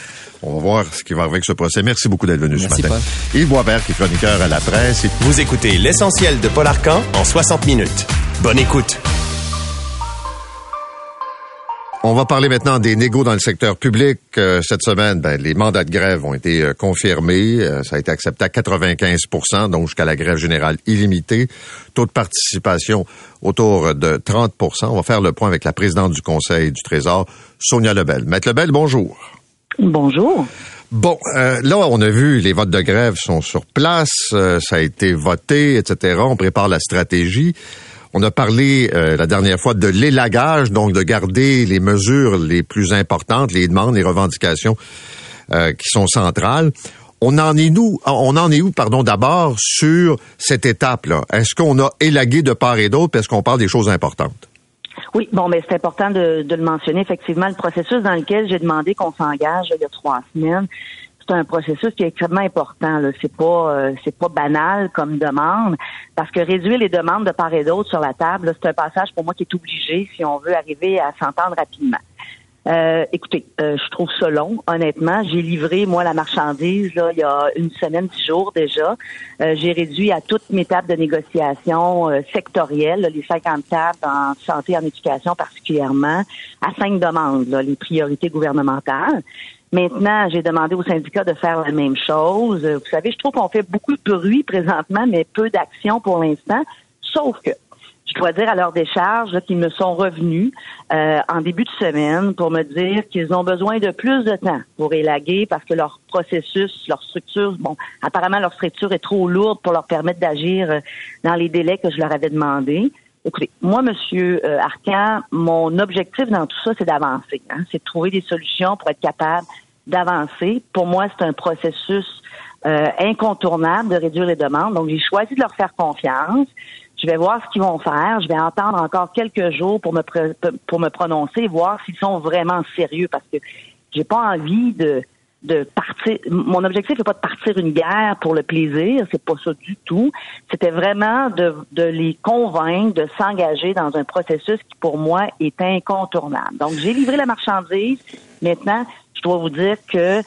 On va voir ce qui va arriver avec ce procès. Merci beaucoup d'être venu Merci, ce matin. Paul. Yves Boisvert, qui est chroniqueur à la presse. Et Vous écoutez l'essentiel de Paul Arcan en 60 minutes. Bonne écoute. On va parler maintenant des négos dans le secteur public. Euh, cette semaine, ben, les mandats de grève ont été euh, confirmés. Euh, ça a été accepté à 95% donc jusqu'à la grève générale illimitée. Taux de participation autour de 30% On va faire le point avec la présidente du Conseil du Trésor, Sonia Lebel. Maître Lebel, bonjour. Bonjour. Bon, euh, là, on a vu, les votes de grève sont sur place, euh, ça a été voté, etc. On prépare la stratégie. On a parlé euh, la dernière fois de l'élagage, donc de garder les mesures les plus importantes, les demandes, les revendications euh, qui sont centrales. On en est nous, on en est où, pardon, d'abord sur cette étape-là? Est-ce qu'on a élagué de part et d'autre, parce qu'on parle des choses importantes? Oui, bon, mais c'est important de, de le mentionner. Effectivement, le processus dans lequel j'ai demandé qu'on s'engage il y a trois semaines, c'est un processus qui est extrêmement important. Là. C'est pas euh, c'est pas banal comme demande, parce que réduire les demandes de part et d'autre sur la table, là, c'est un passage pour moi qui est obligé si on veut arriver à s'entendre rapidement. Euh, écoutez, euh, je trouve ça long, honnêtement. J'ai livré, moi, la marchandise là, il y a une semaine, dix jours déjà. Euh, j'ai réduit à toutes mes tables de négociation euh, sectorielles, là, les 50 tables en santé et en éducation particulièrement, à cinq demandes, là, les priorités gouvernementales. Maintenant, j'ai demandé aux syndicats de faire la même chose. Euh, Vous savez, je trouve qu'on fait beaucoup de bruit présentement, mais peu d'action pour l'instant. Sauf que je dois dire à leur décharge qu'ils me sont revenus euh, en début de semaine pour me dire qu'ils ont besoin de plus de temps pour élaguer parce que leur processus, leur structure, bon, apparemment leur structure est trop lourde pour leur permettre d'agir euh, dans les délais que je leur avais demandé. Écoutez, moi, Monsieur euh, Arcan, mon objectif dans tout ça, c'est d'avancer. Hein, c'est de trouver des solutions pour être capable d'avancer. Pour moi, c'est un processus euh, incontournable de réduire les demandes. Donc, j'ai choisi de leur faire confiance. Je vais voir ce qu'ils vont faire. Je vais attendre encore quelques jours pour me pour me prononcer, voir s'ils sont vraiment sérieux, parce que j'ai pas envie de de partir. Mon objectif n'est pas de partir une guerre pour le plaisir, c'est pas ça du tout. C'était vraiment de, de les convaincre de s'engager dans un processus qui, pour moi, est incontournable. Donc, j'ai livré la marchandise. Maintenant, je dois vous dire que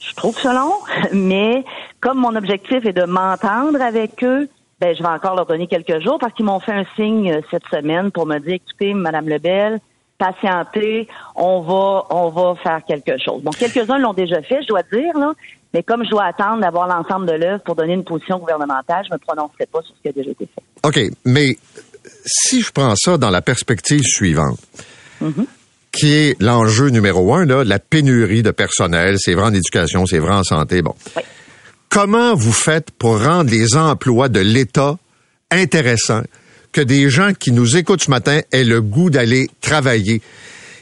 je trouve ça long, (laughs) mais comme mon objectif est de m'entendre avec eux, ben, je vais encore leur donner quelques jours parce qu'ils m'ont fait un signe euh, cette semaine pour me dire, écoutez, Madame Lebel, patientez, on va, on va faire quelque chose. Bon, quelques-uns l'ont déjà fait, je dois dire, là, mais comme je dois attendre d'avoir l'ensemble de l'œuvre pour donner une position gouvernementale, je me prononcerai pas sur ce qui a déjà été fait. OK, mais si je prends ça dans la perspective suivante, qui est l'enjeu numéro un, là, la pénurie de personnel, c'est vrai en éducation, c'est vrai en santé, bon. Oui. Comment vous faites pour rendre les emplois de l'État intéressants, que des gens qui nous écoutent ce matin aient le goût d'aller travailler?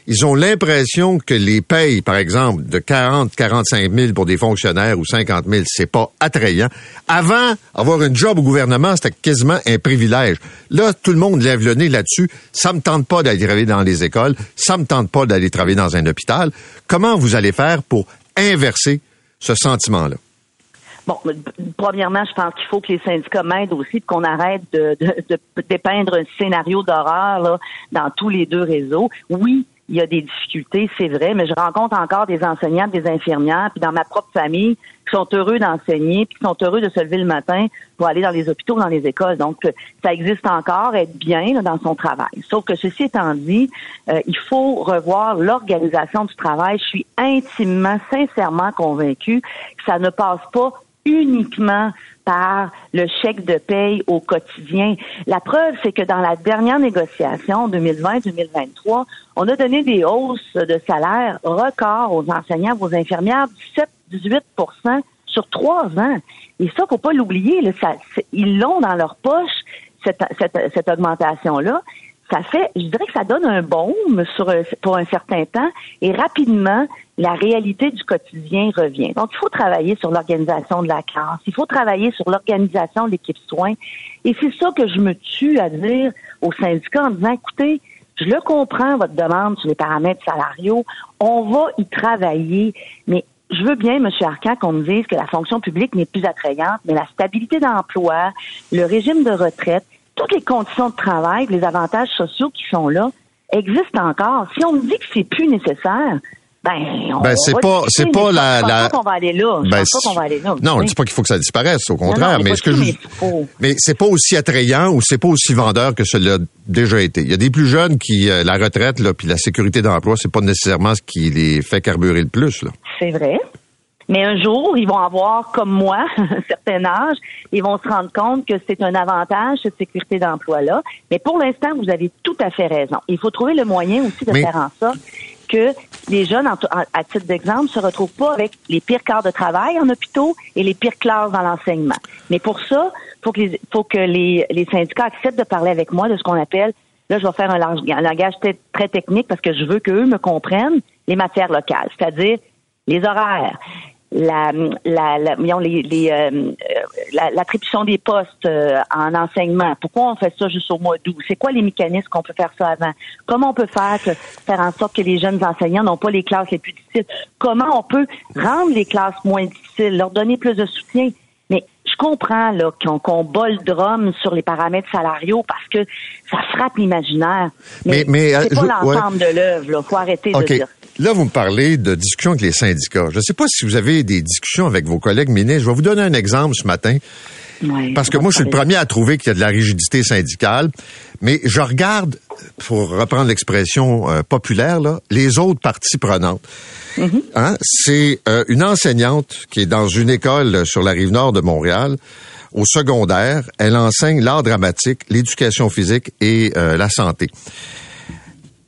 Ils ont l'impression que les payes, par exemple, de 40, 45 000 pour des fonctionnaires ou 50 000, c'est pas attrayant. Avant, avoir une job au gouvernement, c'était quasiment un privilège. Là, tout le monde lève le nez là-dessus. Ça me tente pas d'aller travailler dans les écoles. Ça me tente pas d'aller travailler dans un hôpital. Comment vous allez faire pour inverser ce sentiment-là? Bon, premièrement, je pense qu'il faut que les syndicats m'aident aussi, qu'on arrête de, de, de dépeindre un scénario d'horreur là, dans tous les deux réseaux. Oui, il y a des difficultés, c'est vrai, mais je rencontre encore des enseignants, des infirmières, puis dans ma propre famille, qui sont heureux d'enseigner, puis qui sont heureux de se lever le matin pour aller dans les hôpitaux, dans les écoles. Donc, ça existe encore, être bien là, dans son travail. Sauf que ceci étant dit, euh, il faut revoir l'organisation du travail. Je suis intimement, sincèrement convaincue que ça ne passe pas uniquement par le chèque de paye au quotidien. La preuve, c'est que dans la dernière négociation 2020-2023, on a donné des hausses de salaire records aux enseignants, aux infirmières, 17-18% sur trois ans. Et ça, faut pas l'oublier. Ils l'ont dans leur poche. cette, cette, cette augmentation-là, ça fait, je dirais que ça donne un baume sur, un- pour un certain temps et rapidement, la réalité du quotidien revient. Donc, il faut travailler sur l'organisation de la classe, il faut travailler sur l'organisation de l'équipe soins. Et c'est ça que je me tue à dire aux syndicats en disant, écoutez, je le comprends, votre demande sur les paramètres salariaux, on va y travailler, mais je veux bien, M. Arcan, qu'on me dise que la fonction publique n'est plus attrayante, mais la stabilité d'emploi, le régime de retraite, toutes les conditions de travail, les avantages sociaux qui sont là, existent encore. Si on me dit que c'est plus nécessaire, ben, on Ben, c'est pas- c'est pas la- la- qu'on va aller là. Je Ben, pense pas qu'on va aller là. Non, on dit pas qu'il faut que ça disparaisse, au contraire. non, mais ce que je, mais c'est pas aussi attrayant ou c'est pas aussi vendeur que cela a déjà été. Il y a des plus jeunes qui euh, la retraite là, puis la sécurité d'emploi, c'est pas nécessairement ce qui les fait carburer le plus là. C'est vrai. Mais un jour, ils vont avoir, comme moi, (laughs) un certain âge, ils vont se rendre compte que c'est un avantage, cette sécurité d'emploi-là. Mais pour l'instant, vous avez tout à fait raison. Il faut trouver le moyen aussi de Mais- faire en sorte que les jeunes, à titre d'exemple, se retrouvent pas avec les pires quarts de travail en hôpitaux et les pires classes dans l'enseignement. Mais pour ça, faut que les, faut que les, les syndicats acceptent de parler avec moi de ce qu'on appelle Là, je vais faire un, large- un langage très, très technique parce que je veux qu'eux me comprennent les matières locales, c'est-à-dire les horaires, la, la, la- les, les, euh, euh, la- l'attribution des postes euh, en enseignement. Pourquoi on fait ça juste au mois d'août? C'est quoi les mécanismes qu'on peut faire ça avant? Comment on peut faire, que- faire en sorte que les jeunes enseignants n'ont pas les classes les plus difficiles? Comment on peut rendre les classes moins difficiles, leur donner plus de soutien? Mais je comprends là qu'on qu'on bat le drum sur les paramètres salariaux parce que ça frappe l'imaginaire. Mais, Mais- mais, euh, c'est pas ouais. l'ensemble de l'œuvre. Faut arrêter de dire. Là, vous me parlez de discussions avec les syndicats. Je ne sais pas si vous avez des discussions avec vos collègues ministres. Je vais vous donner un exemple ce matin. Ouais, Parce que moi, je suis le premier à trouver qu'il y a de la rigidité syndicale, mais je regarde, pour reprendre l'expression euh, populaire, là, les autres parties prenantes. Hein? C'est euh, une enseignante qui est dans une école sur la rive nord de Montréal, au secondaire. Elle enseigne l'art dramatique, l'éducation physique et euh, la santé.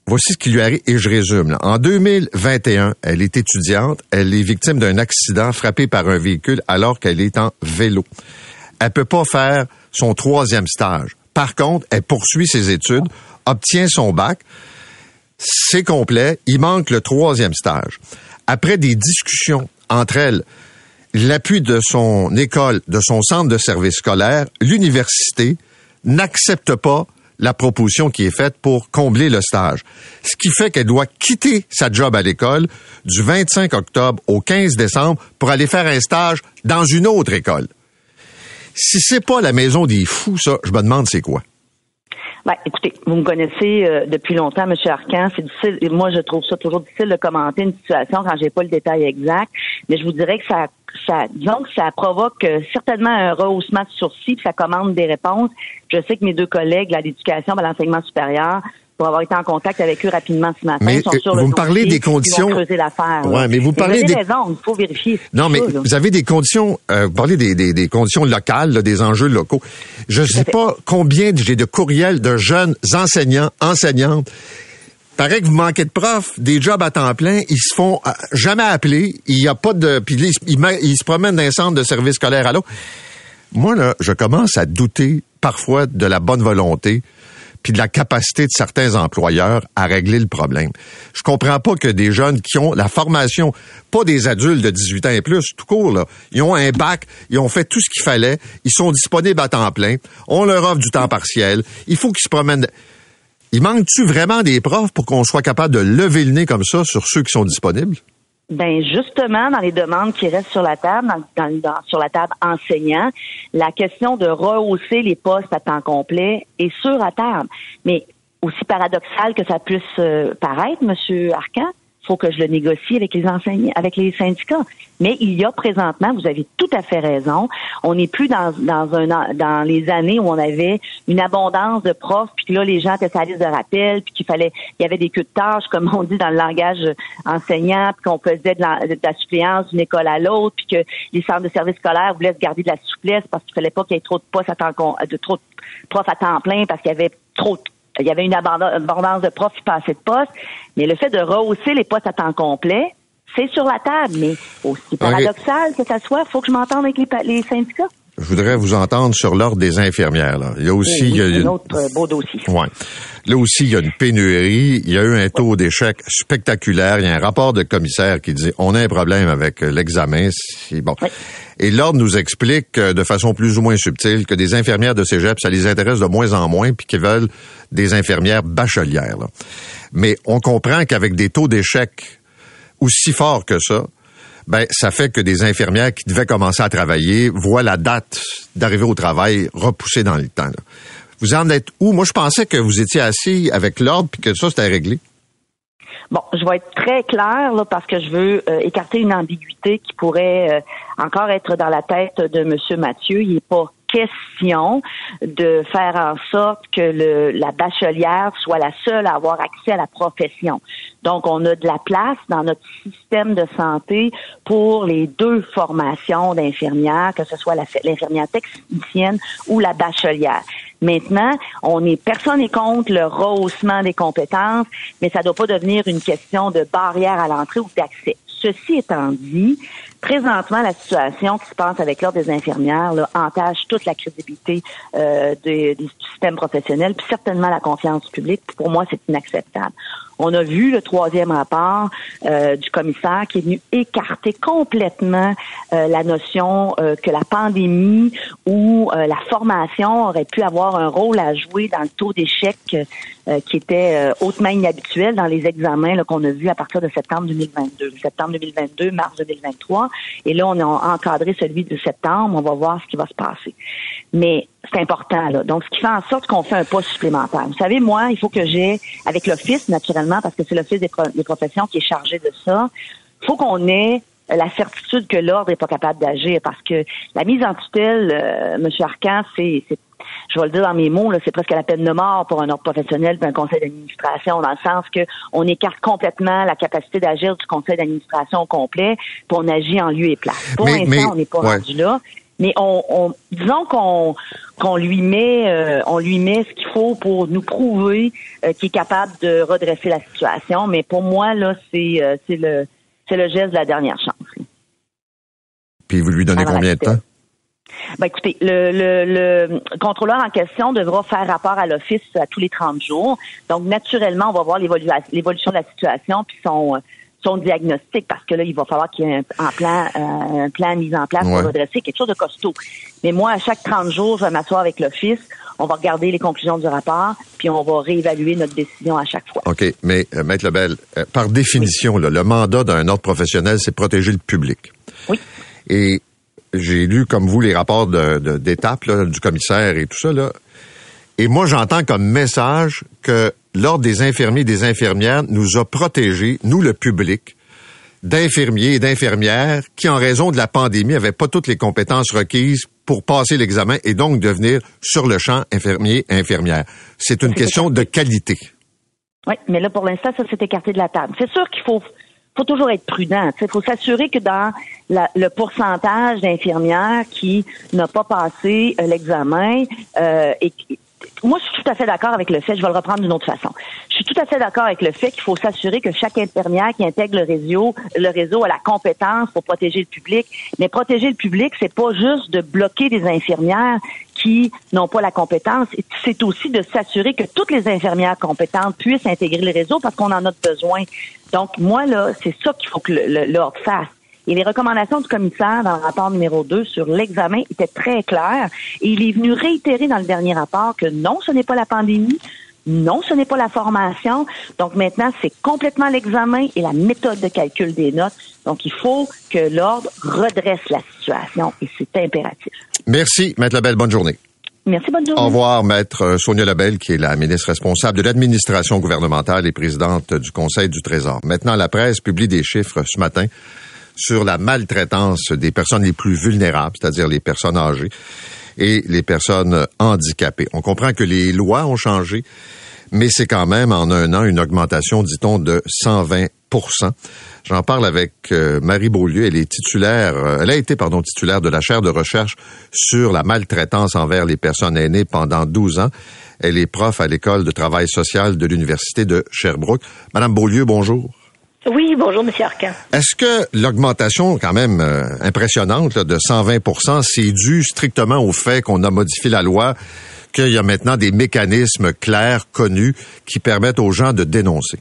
Voici ce qui lui arrive, et je résume. En 2021, elle est étudiante, elle est victime d'un accident frappé par un véhicule alors qu'elle est en vélo. Elle peut pas faire son troisième stage. Par contre, elle poursuit ses études, obtient son bac, c'est complet, il manque le troisième stage. Après des discussions entre elles, l'appui de son école, de son centre de service scolaire, l'université n'accepte pas la proposition qui est faite pour combler le stage. Ce qui fait qu'elle doit quitter sa job à l'école du 25 octobre au 15 décembre pour aller faire un stage dans une autre école. Si c'est pas la maison des fous, ça, je me demande c'est quoi. Ben, écoutez, vous me connaissez euh, depuis longtemps, M. Arcan. C'est difficile. Moi, je trouve ça toujours difficile de commenter une situation quand j'ai pas le détail exact. Mais je vous dirais que ça, ça, disons que ça provoque euh, certainement un rehaussement de sourcils, puis ça commande des réponses. Je sais que mes deux collègues l'éducation, à l'enseignement supérieur, pour avoir été en contact avec eux rapidement ce matin, Mais, sont euh, sur vous le me parlez des conditions- Ils vont creuser l'affaire. Ouais, mais vous parlez avez des- raison, il faut vérifier. Non, mais vous avez des conditions, euh, vous parlez des, des, des conditions locales, là, des enjeux locaux. Je ne sais fait. pas combien j'ai de courriels de jeunes enseignants, enseignantes. Paraît que vous manquez de profs, des jobs à temps plein, ils se font euh, jamais appeler, il y a pas de... Puis ils, se- ils ils se promènent d'un centre de service scolaire à l'autre. Moi, là, je commence à douter parfois de la bonne volonté puis de la capacité de certains employeurs à régler le problème. Je comprends pas que des jeunes qui ont la formation, pas des adultes de 18 ans et plus, tout court, là, ils ont un bac, ils ont fait tout ce qu'il fallait, ils sont disponibles à temps plein, on leur offre du temps partiel, il faut qu'ils se promènent. Il manque-tu vraiment des profs pour qu'on soit capable de lever le nez comme ça sur ceux qui sont disponibles? Ben justement, dans les demandes qui restent sur la table, dans, dans- sur la table enseignant, la question de rehausser les postes à temps complet est sur la table. Mais aussi paradoxal que ça puisse euh, paraître, Monsieur Arcan, faut que je le négocie avec les enseignants, avec les syndicats. Mais il y a présentement, vous avez tout à fait raison, on n'est plus dans, dans un an- dans les années où on avait une abondance de profs, puis que là les gens étaient sur la liste de rappel, puis qu'il fallait, il y avait des queues de tâches, comme on dit dans le langage enseignant, puis qu'on faisait de la, de la suppléance d'une école à l'autre, puis que les centres de services scolaires voulaient se garder de la souplesse parce qu'il fallait pas qu'il y ait trop de postes à temps de trop de profs à temps plein parce qu'il y avait trop de il y avait une abondance de profs qui passaient de postes, mais le fait de rehausser les postes à temps complet, c'est sur la table. Mais aussi paradoxal que ça soit, faut que je m'entende avec les syndicats. Je voudrais vous entendre sur l'ordre des infirmières. Là. Il y a aussi... Oui, il y a un une- autre euh, beau dossier. Ouais. Là aussi, il y a une pénurie. Il y a eu un taux d'échec spectaculaire. Il y a un rapport de commissaire qui dit on a un problème avec euh, l'examen. Bon. Et l'ordre nous explique euh, de façon plus ou moins subtile que des infirmières de cégep, ça les intéresse de moins en moins, puis qu'ils veulent des infirmières bachelières. là. Mais on comprend qu'avec des taux d'échec aussi forts que ça, ben ça fait que des infirmières qui devaient commencer à travailler voient la date d'arrivée au travail repoussée dans le temps. là. Vous en êtes où? Moi, je pensais que vous étiez assis avec l'ordre puis que ça, c'était réglé. Bon, je vais être très claire là, parce que je veux euh, écarter une ambiguïté qui pourrait euh, encore être dans la tête de M. Mathieu. Il n'est pas question de faire en sorte que le, la bachelière soit la seule à avoir accès à la profession. Donc, on a de la place dans notre système de santé pour les deux formations d'infirmières, que ce soit l'infirmière technicienne ou la bachelière. Maintenant, on est personne n'est contre le rehaussement des compétences, mais ça ne doit pas devenir une question de barrière à l'entrée ou d'accès. Ceci étant dit, présentement, la situation qui se passe avec l'ordre des infirmières là, entache toute la crédibilité euh, des systèmes professionnels, puis certainement la confiance du public. Pour moi, c'est inacceptable. On a vu le troisième rapport euh, du commissaire qui est venu écarter complètement euh, la notion euh, que la pandémie ou euh, la formation aurait pu avoir un rôle à jouer dans le taux d'échec euh, qui était euh, hautement inhabituel dans les examens qu'on a vus à partir de septembre 2022. Septembre 2022, mars 2023. Et là, on a encadré celui de septembre. On va voir ce qui va se passer. Mais c'est important, là. Donc, ce qui fait en sorte qu'on fait un pas supplémentaire. Vous savez, moi, il faut que j'ai, avec l'Office, naturellement, parce que c'est l'Office des, pro- des professions qui est chargé de ça, il faut qu'on ait la certitude que l'ordre n'est pas capable d'agir parce que la mise en tutelle, euh, M. Arcan, c'est, c'est- je vais le dire dans mes mots, là, c'est presque la peine de mort pour un ordre professionnel et un conseil d'administration, dans le sens que on écarte complètement la capacité d'agir du conseil d'administration au complet, puis on agit en lieu et place. Pour l'instant, on n'est pas ouais. rendu là. Mais on, on disons qu'on qu'on lui met euh, on lui met ce qu'il faut pour nous prouver euh, qu'il est capable de redresser la situation. Mais pour moi là, c'est euh, c'est le c'est le geste de la dernière chance. Puis vous lui donnez Avant combien de temps? Ben écoutez, le, le, le contrôleur en question devra faire rapport à l'office à tous les 30 jours. Donc, naturellement, on va voir l'évolution de la situation puis son, euh, son diagnostic parce que là, il va falloir qu'il y ait un, un plan, euh, un plan mis en place Ouais. pour redresser quelque chose de costaud. Mais moi, à chaque 30 jours, je vais m'asseoir avec l'office. On va regarder les conclusions du rapport, puis on va réévaluer notre décision à chaque fois. OK, mais euh, Maître Lebel, euh, par définition, là, le mandat d'un ordre professionnel, c'est protéger le public. Oui. Et j'ai lu, comme vous, les rapports d'étape du commissaire et tout ça. Là. Et moi, j'entends comme message que l'ordre des infirmiers et des infirmières nous a protégés, nous le public, d'infirmiers et d'infirmières qui, en raison de la pandémie, n'avaient pas toutes les compétences requises pour passer l'examen et donc devenir sur le champ infirmier infirmière. C'est une question de qualité. Oui, mais là, pour l'instant, ça s'est écarté de la table. C'est sûr qu'il faut, faut toujours être prudent. Il faut s'assurer que dans la- le pourcentage d'infirmières qui n'a pas passé euh, l'examen, euh, et moi, je suis tout à fait d'accord avec le fait, je vais le reprendre d'une autre façon. Je suis tout à fait d'accord avec le fait qu'il faut s'assurer que chaque infirmière qui intègre le réseau, le réseau a la compétence pour protéger le public. Mais protéger le public, c'est pas juste de bloquer des infirmières qui n'ont pas la compétence. C'est aussi de s'assurer que toutes les infirmières compétentes puissent intégrer le réseau parce qu'on en a besoin. Donc, moi, là, c'est ça qu'il faut que l'ordre fasse. Et les recommandations du commissaire dans le rapport numéro 2 sur l'examen étaient très claires. Et il est venu réitérer dans le dernier rapport que non, ce n'est pas la pandémie. Non, ce n'est pas la formation. Donc maintenant, c'est complètement l'examen et la méthode de calcul des notes. Donc il faut que l'ordre redresse la situation et c'est impératif. Merci, Maître Lebel. Bonne journée. Merci, bonne journée. Au revoir, Maître Sonia Lebel, qui est la ministre responsable de l'administration gouvernementale et présidente du Conseil du Trésor. Maintenant, la presse publie des chiffres ce matin sur la maltraitance des personnes les plus vulnérables, c'est-à-dire les personnes âgées et les personnes handicapées. On comprend que les lois ont changé, mais c'est quand même en un an une augmentation, dit-on, de 120% J'en parle avec euh, Marie Beaulieu. Elle est titulaire, euh, elle a été, pardon, titulaire de la chaire de recherche sur la maltraitance envers les personnes aînées pendant 12 ans. Elle est prof à l'école de travail social de l'Université de Sherbrooke. Madame Beaulieu, bonjour. Oui, bonjour, M. Arcan. Est-ce que l'augmentation, quand même euh, impressionnante, là, de 120% c'est dû strictement au fait qu'on a modifié la loi, qu'il y a maintenant des mécanismes clairs, connus, qui permettent aux gens de dénoncer?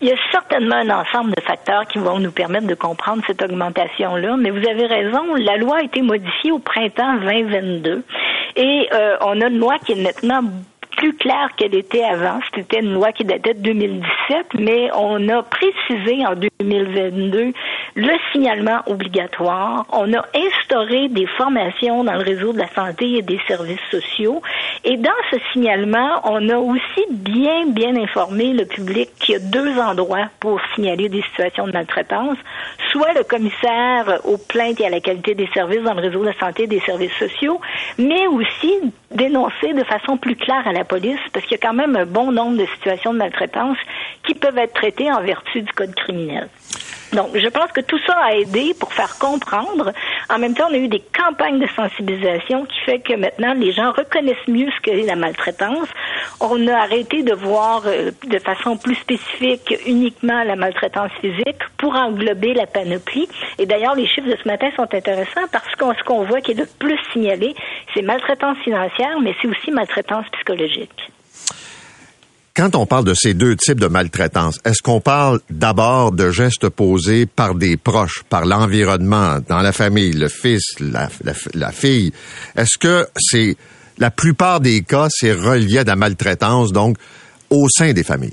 Il y a certainement un ensemble de facteurs qui vont nous permettre de comprendre cette augmentation-là, mais vous avez raison, la loi a été modifiée au printemps 2022 et euh, on a une loi qui est maintenant plus claire qu'elle était avant. C'était une loi qui datait de 2017, mais on a précisé en 2022 le signalement obligatoire. On a instauré des formations dans le réseau de la santé et des services sociaux. Et dans ce signalement, on a aussi bien, bien informé le public qu'il y a deux endroits pour signaler des situations de maltraitance. Soit le commissaire aux plaintes et à la qualité des services dans le réseau de la santé et des services sociaux, mais aussi dénoncer de façon plus claire à la police, parce qu'il y a quand même un bon nombre de situations de maltraitance qui peuvent être traitées en vertu du code criminel. Donc, je pense que tout ça a aidé pour faire comprendre. En même temps, on a eu des campagnes de sensibilisation qui fait que maintenant, les gens reconnaissent mieux ce qu'est la maltraitance. On a arrêté de voir euh, de façon plus spécifique uniquement la maltraitance physique pour englober la panoplie. Et d'ailleurs, les chiffres de ce matin sont intéressants parce que ce qu'on voit qui est le plus signalé, c'est maltraitance financière, mais c'est aussi maltraitance psychologique. Quand on parle de ces deux types de maltraitance, est-ce qu'on parle d'abord de gestes posés par des proches, par l'environnement, dans la famille, le fils, la, fille? Est-ce que c'est la plupart des cas, c'est relié à la maltraitance, donc au sein des familles?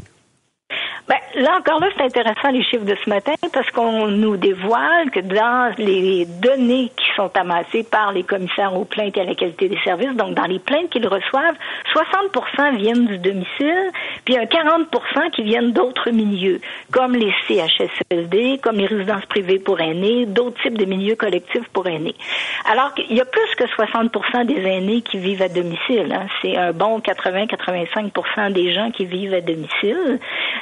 Ben, là encore là, c'est intéressant les chiffres de ce matin parce qu'on nous dévoile que dans les données qui sont amassées par les commissaires aux plaintes et à la qualité des services, donc dans les plaintes qu'ils reçoivent, 60% viennent du domicile, puis un 40% qui viennent d'autres milieux, comme les CHSLD, comme les résidences privées pour aînés, d'autres types de milieux collectifs pour aînés. Alors qu'il y a plus que 60 des aînés qui vivent à domicile. Hein. C'est un bon 80-85 des gens qui vivent à domicile.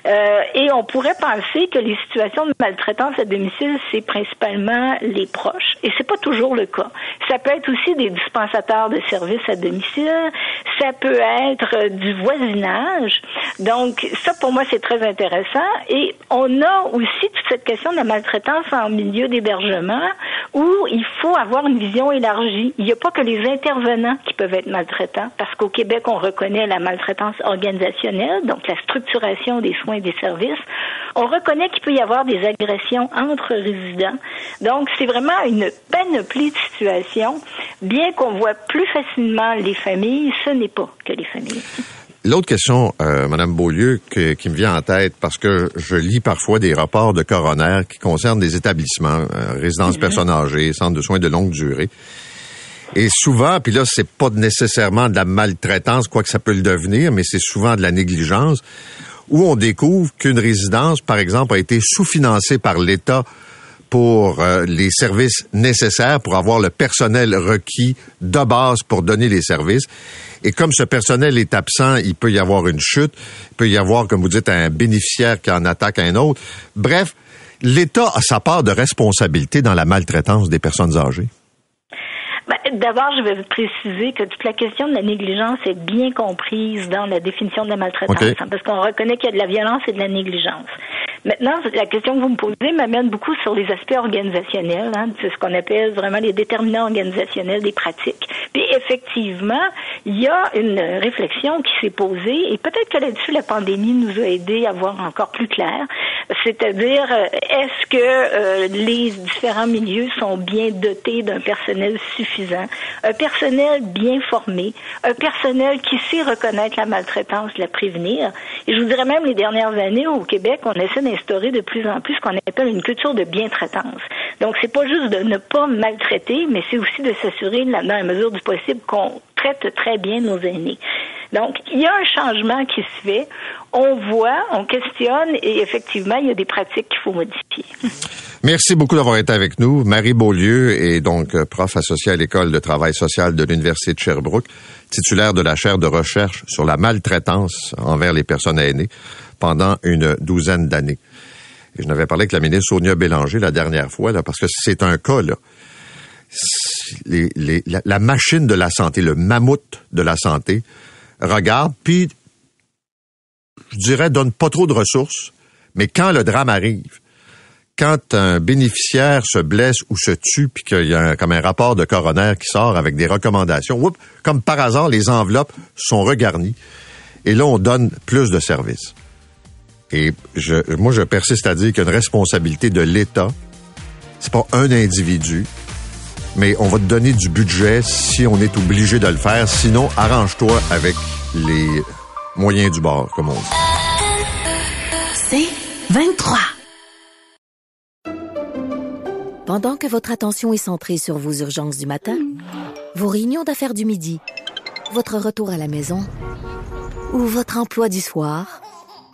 Euh, et on pourrait penser que les situations de maltraitance à domicile, c'est principalement les proches. Et c'est pas toujours le cas. Ça peut être aussi des dispensateurs de services à domicile. Ça peut être euh, du voisinage. Donc, ça, pour moi, c'est très intéressant. Et on a aussi toute cette question de la maltraitance en milieu d'hébergement où il faut avoir une vision élargie. Il n'y a pas que les intervenants qui peuvent être maltraitants, parce qu'au Québec, on reconnaît la maltraitance organisationnelle, donc la structuration des soins et des services. On reconnaît qu'il peut y avoir des agressions entre résidents. Donc, c'est vraiment une panoplie de situations. Bien qu'on voit plus facilement les familles, ce n'est pas que les familles. L'autre question, euh, Madame Beaulieu, qui me vient en tête, parce que je lis parfois des rapports de coroner qui concernent des établissements, euh, résidences mhm. personnes âgées, centres de soins de longue durée. Et souvent, puis là, c'est pas nécessairement de la maltraitance, quoi que ça peut le devenir, mais c'est souvent de la négligence, où on découvre qu'une résidence, par exemple, a été sous-financée par l'État pour euh, les services nécessaires pour avoir le personnel requis de base pour donner les services. Et comme ce personnel est absent, il peut y avoir une chute, il peut y avoir, comme vous dites, un bénéficiaire qui en attaque un autre. Bref, l'État a sa part de responsabilité dans la maltraitance des personnes âgées. D'abord, je vais préciser que toute la question de la négligence est bien comprise dans la définition de la maltraitance, hein, parce qu'on reconnaît qu'il y a de la violence et de la négligence. Maintenant, la question que vous me posez m'amène beaucoup sur les aspects organisationnels, hein, c'est ce qu'on appelle vraiment les déterminants organisationnels des pratiques. Puis effectivement, il y a une réflexion qui s'est posée, et peut-être que là-dessus, la pandémie nous a aidé à voir encore plus clair, c'est-à-dire euh, est-ce que euh, les différents milieux sont bien dotés d'un personnel suffisant, un personnel bien formé, un personnel qui sait reconnaître la maltraitance, la prévenir? Et je vous dirais même les dernières années au Québec, on essaie instaurer de plus en plus ce qu'on appelle une culture de bien-traitance. Donc, c'est pas juste de ne pas maltraiter, mais c'est aussi de s'assurer, dans la mesure du possible, qu'on traite très bien nos aînés. Donc, il y a un changement qui se fait. On voit, on questionne et effectivement, il y a des pratiques qu'il faut modifier. Merci beaucoup d'avoir été avec nous. Marie Beaulieu est donc euh, prof associée à l'École de travail social de l'Université de Sherbrooke, titulaire de la chaire de recherche sur la maltraitance envers les personnes aînées pendant une douzaine d'années. Je n'avais parlé avec la ministre Sonia Bélanger la dernière fois, là, parce que c'est un cas, là. la, machine de la santé, le mammouth de la santé, regarde, puis, je dirais, donne pas trop de ressources, Mais quand le drame arrive, quand un bénéficiaire se blesse ou se tue, puis qu'il y a comme un rapport de coroner qui sort avec des recommandations, whoop, comme par hasard, les enveloppes sont regarnies. Et là, on donne plus de services. Et je, moi, je persiste à dire qu'il y a une responsabilité de l'État. C'est pas un individu, mais on va te donner du budget si on est obligé de le faire. Sinon, arrange-toi avec les moyens du bord, comme on dit. C'est 23. Pendant que votre attention est centrée sur vos urgences du matin, vos réunions d'affaires du midi, votre retour à la maison ou votre emploi du soir,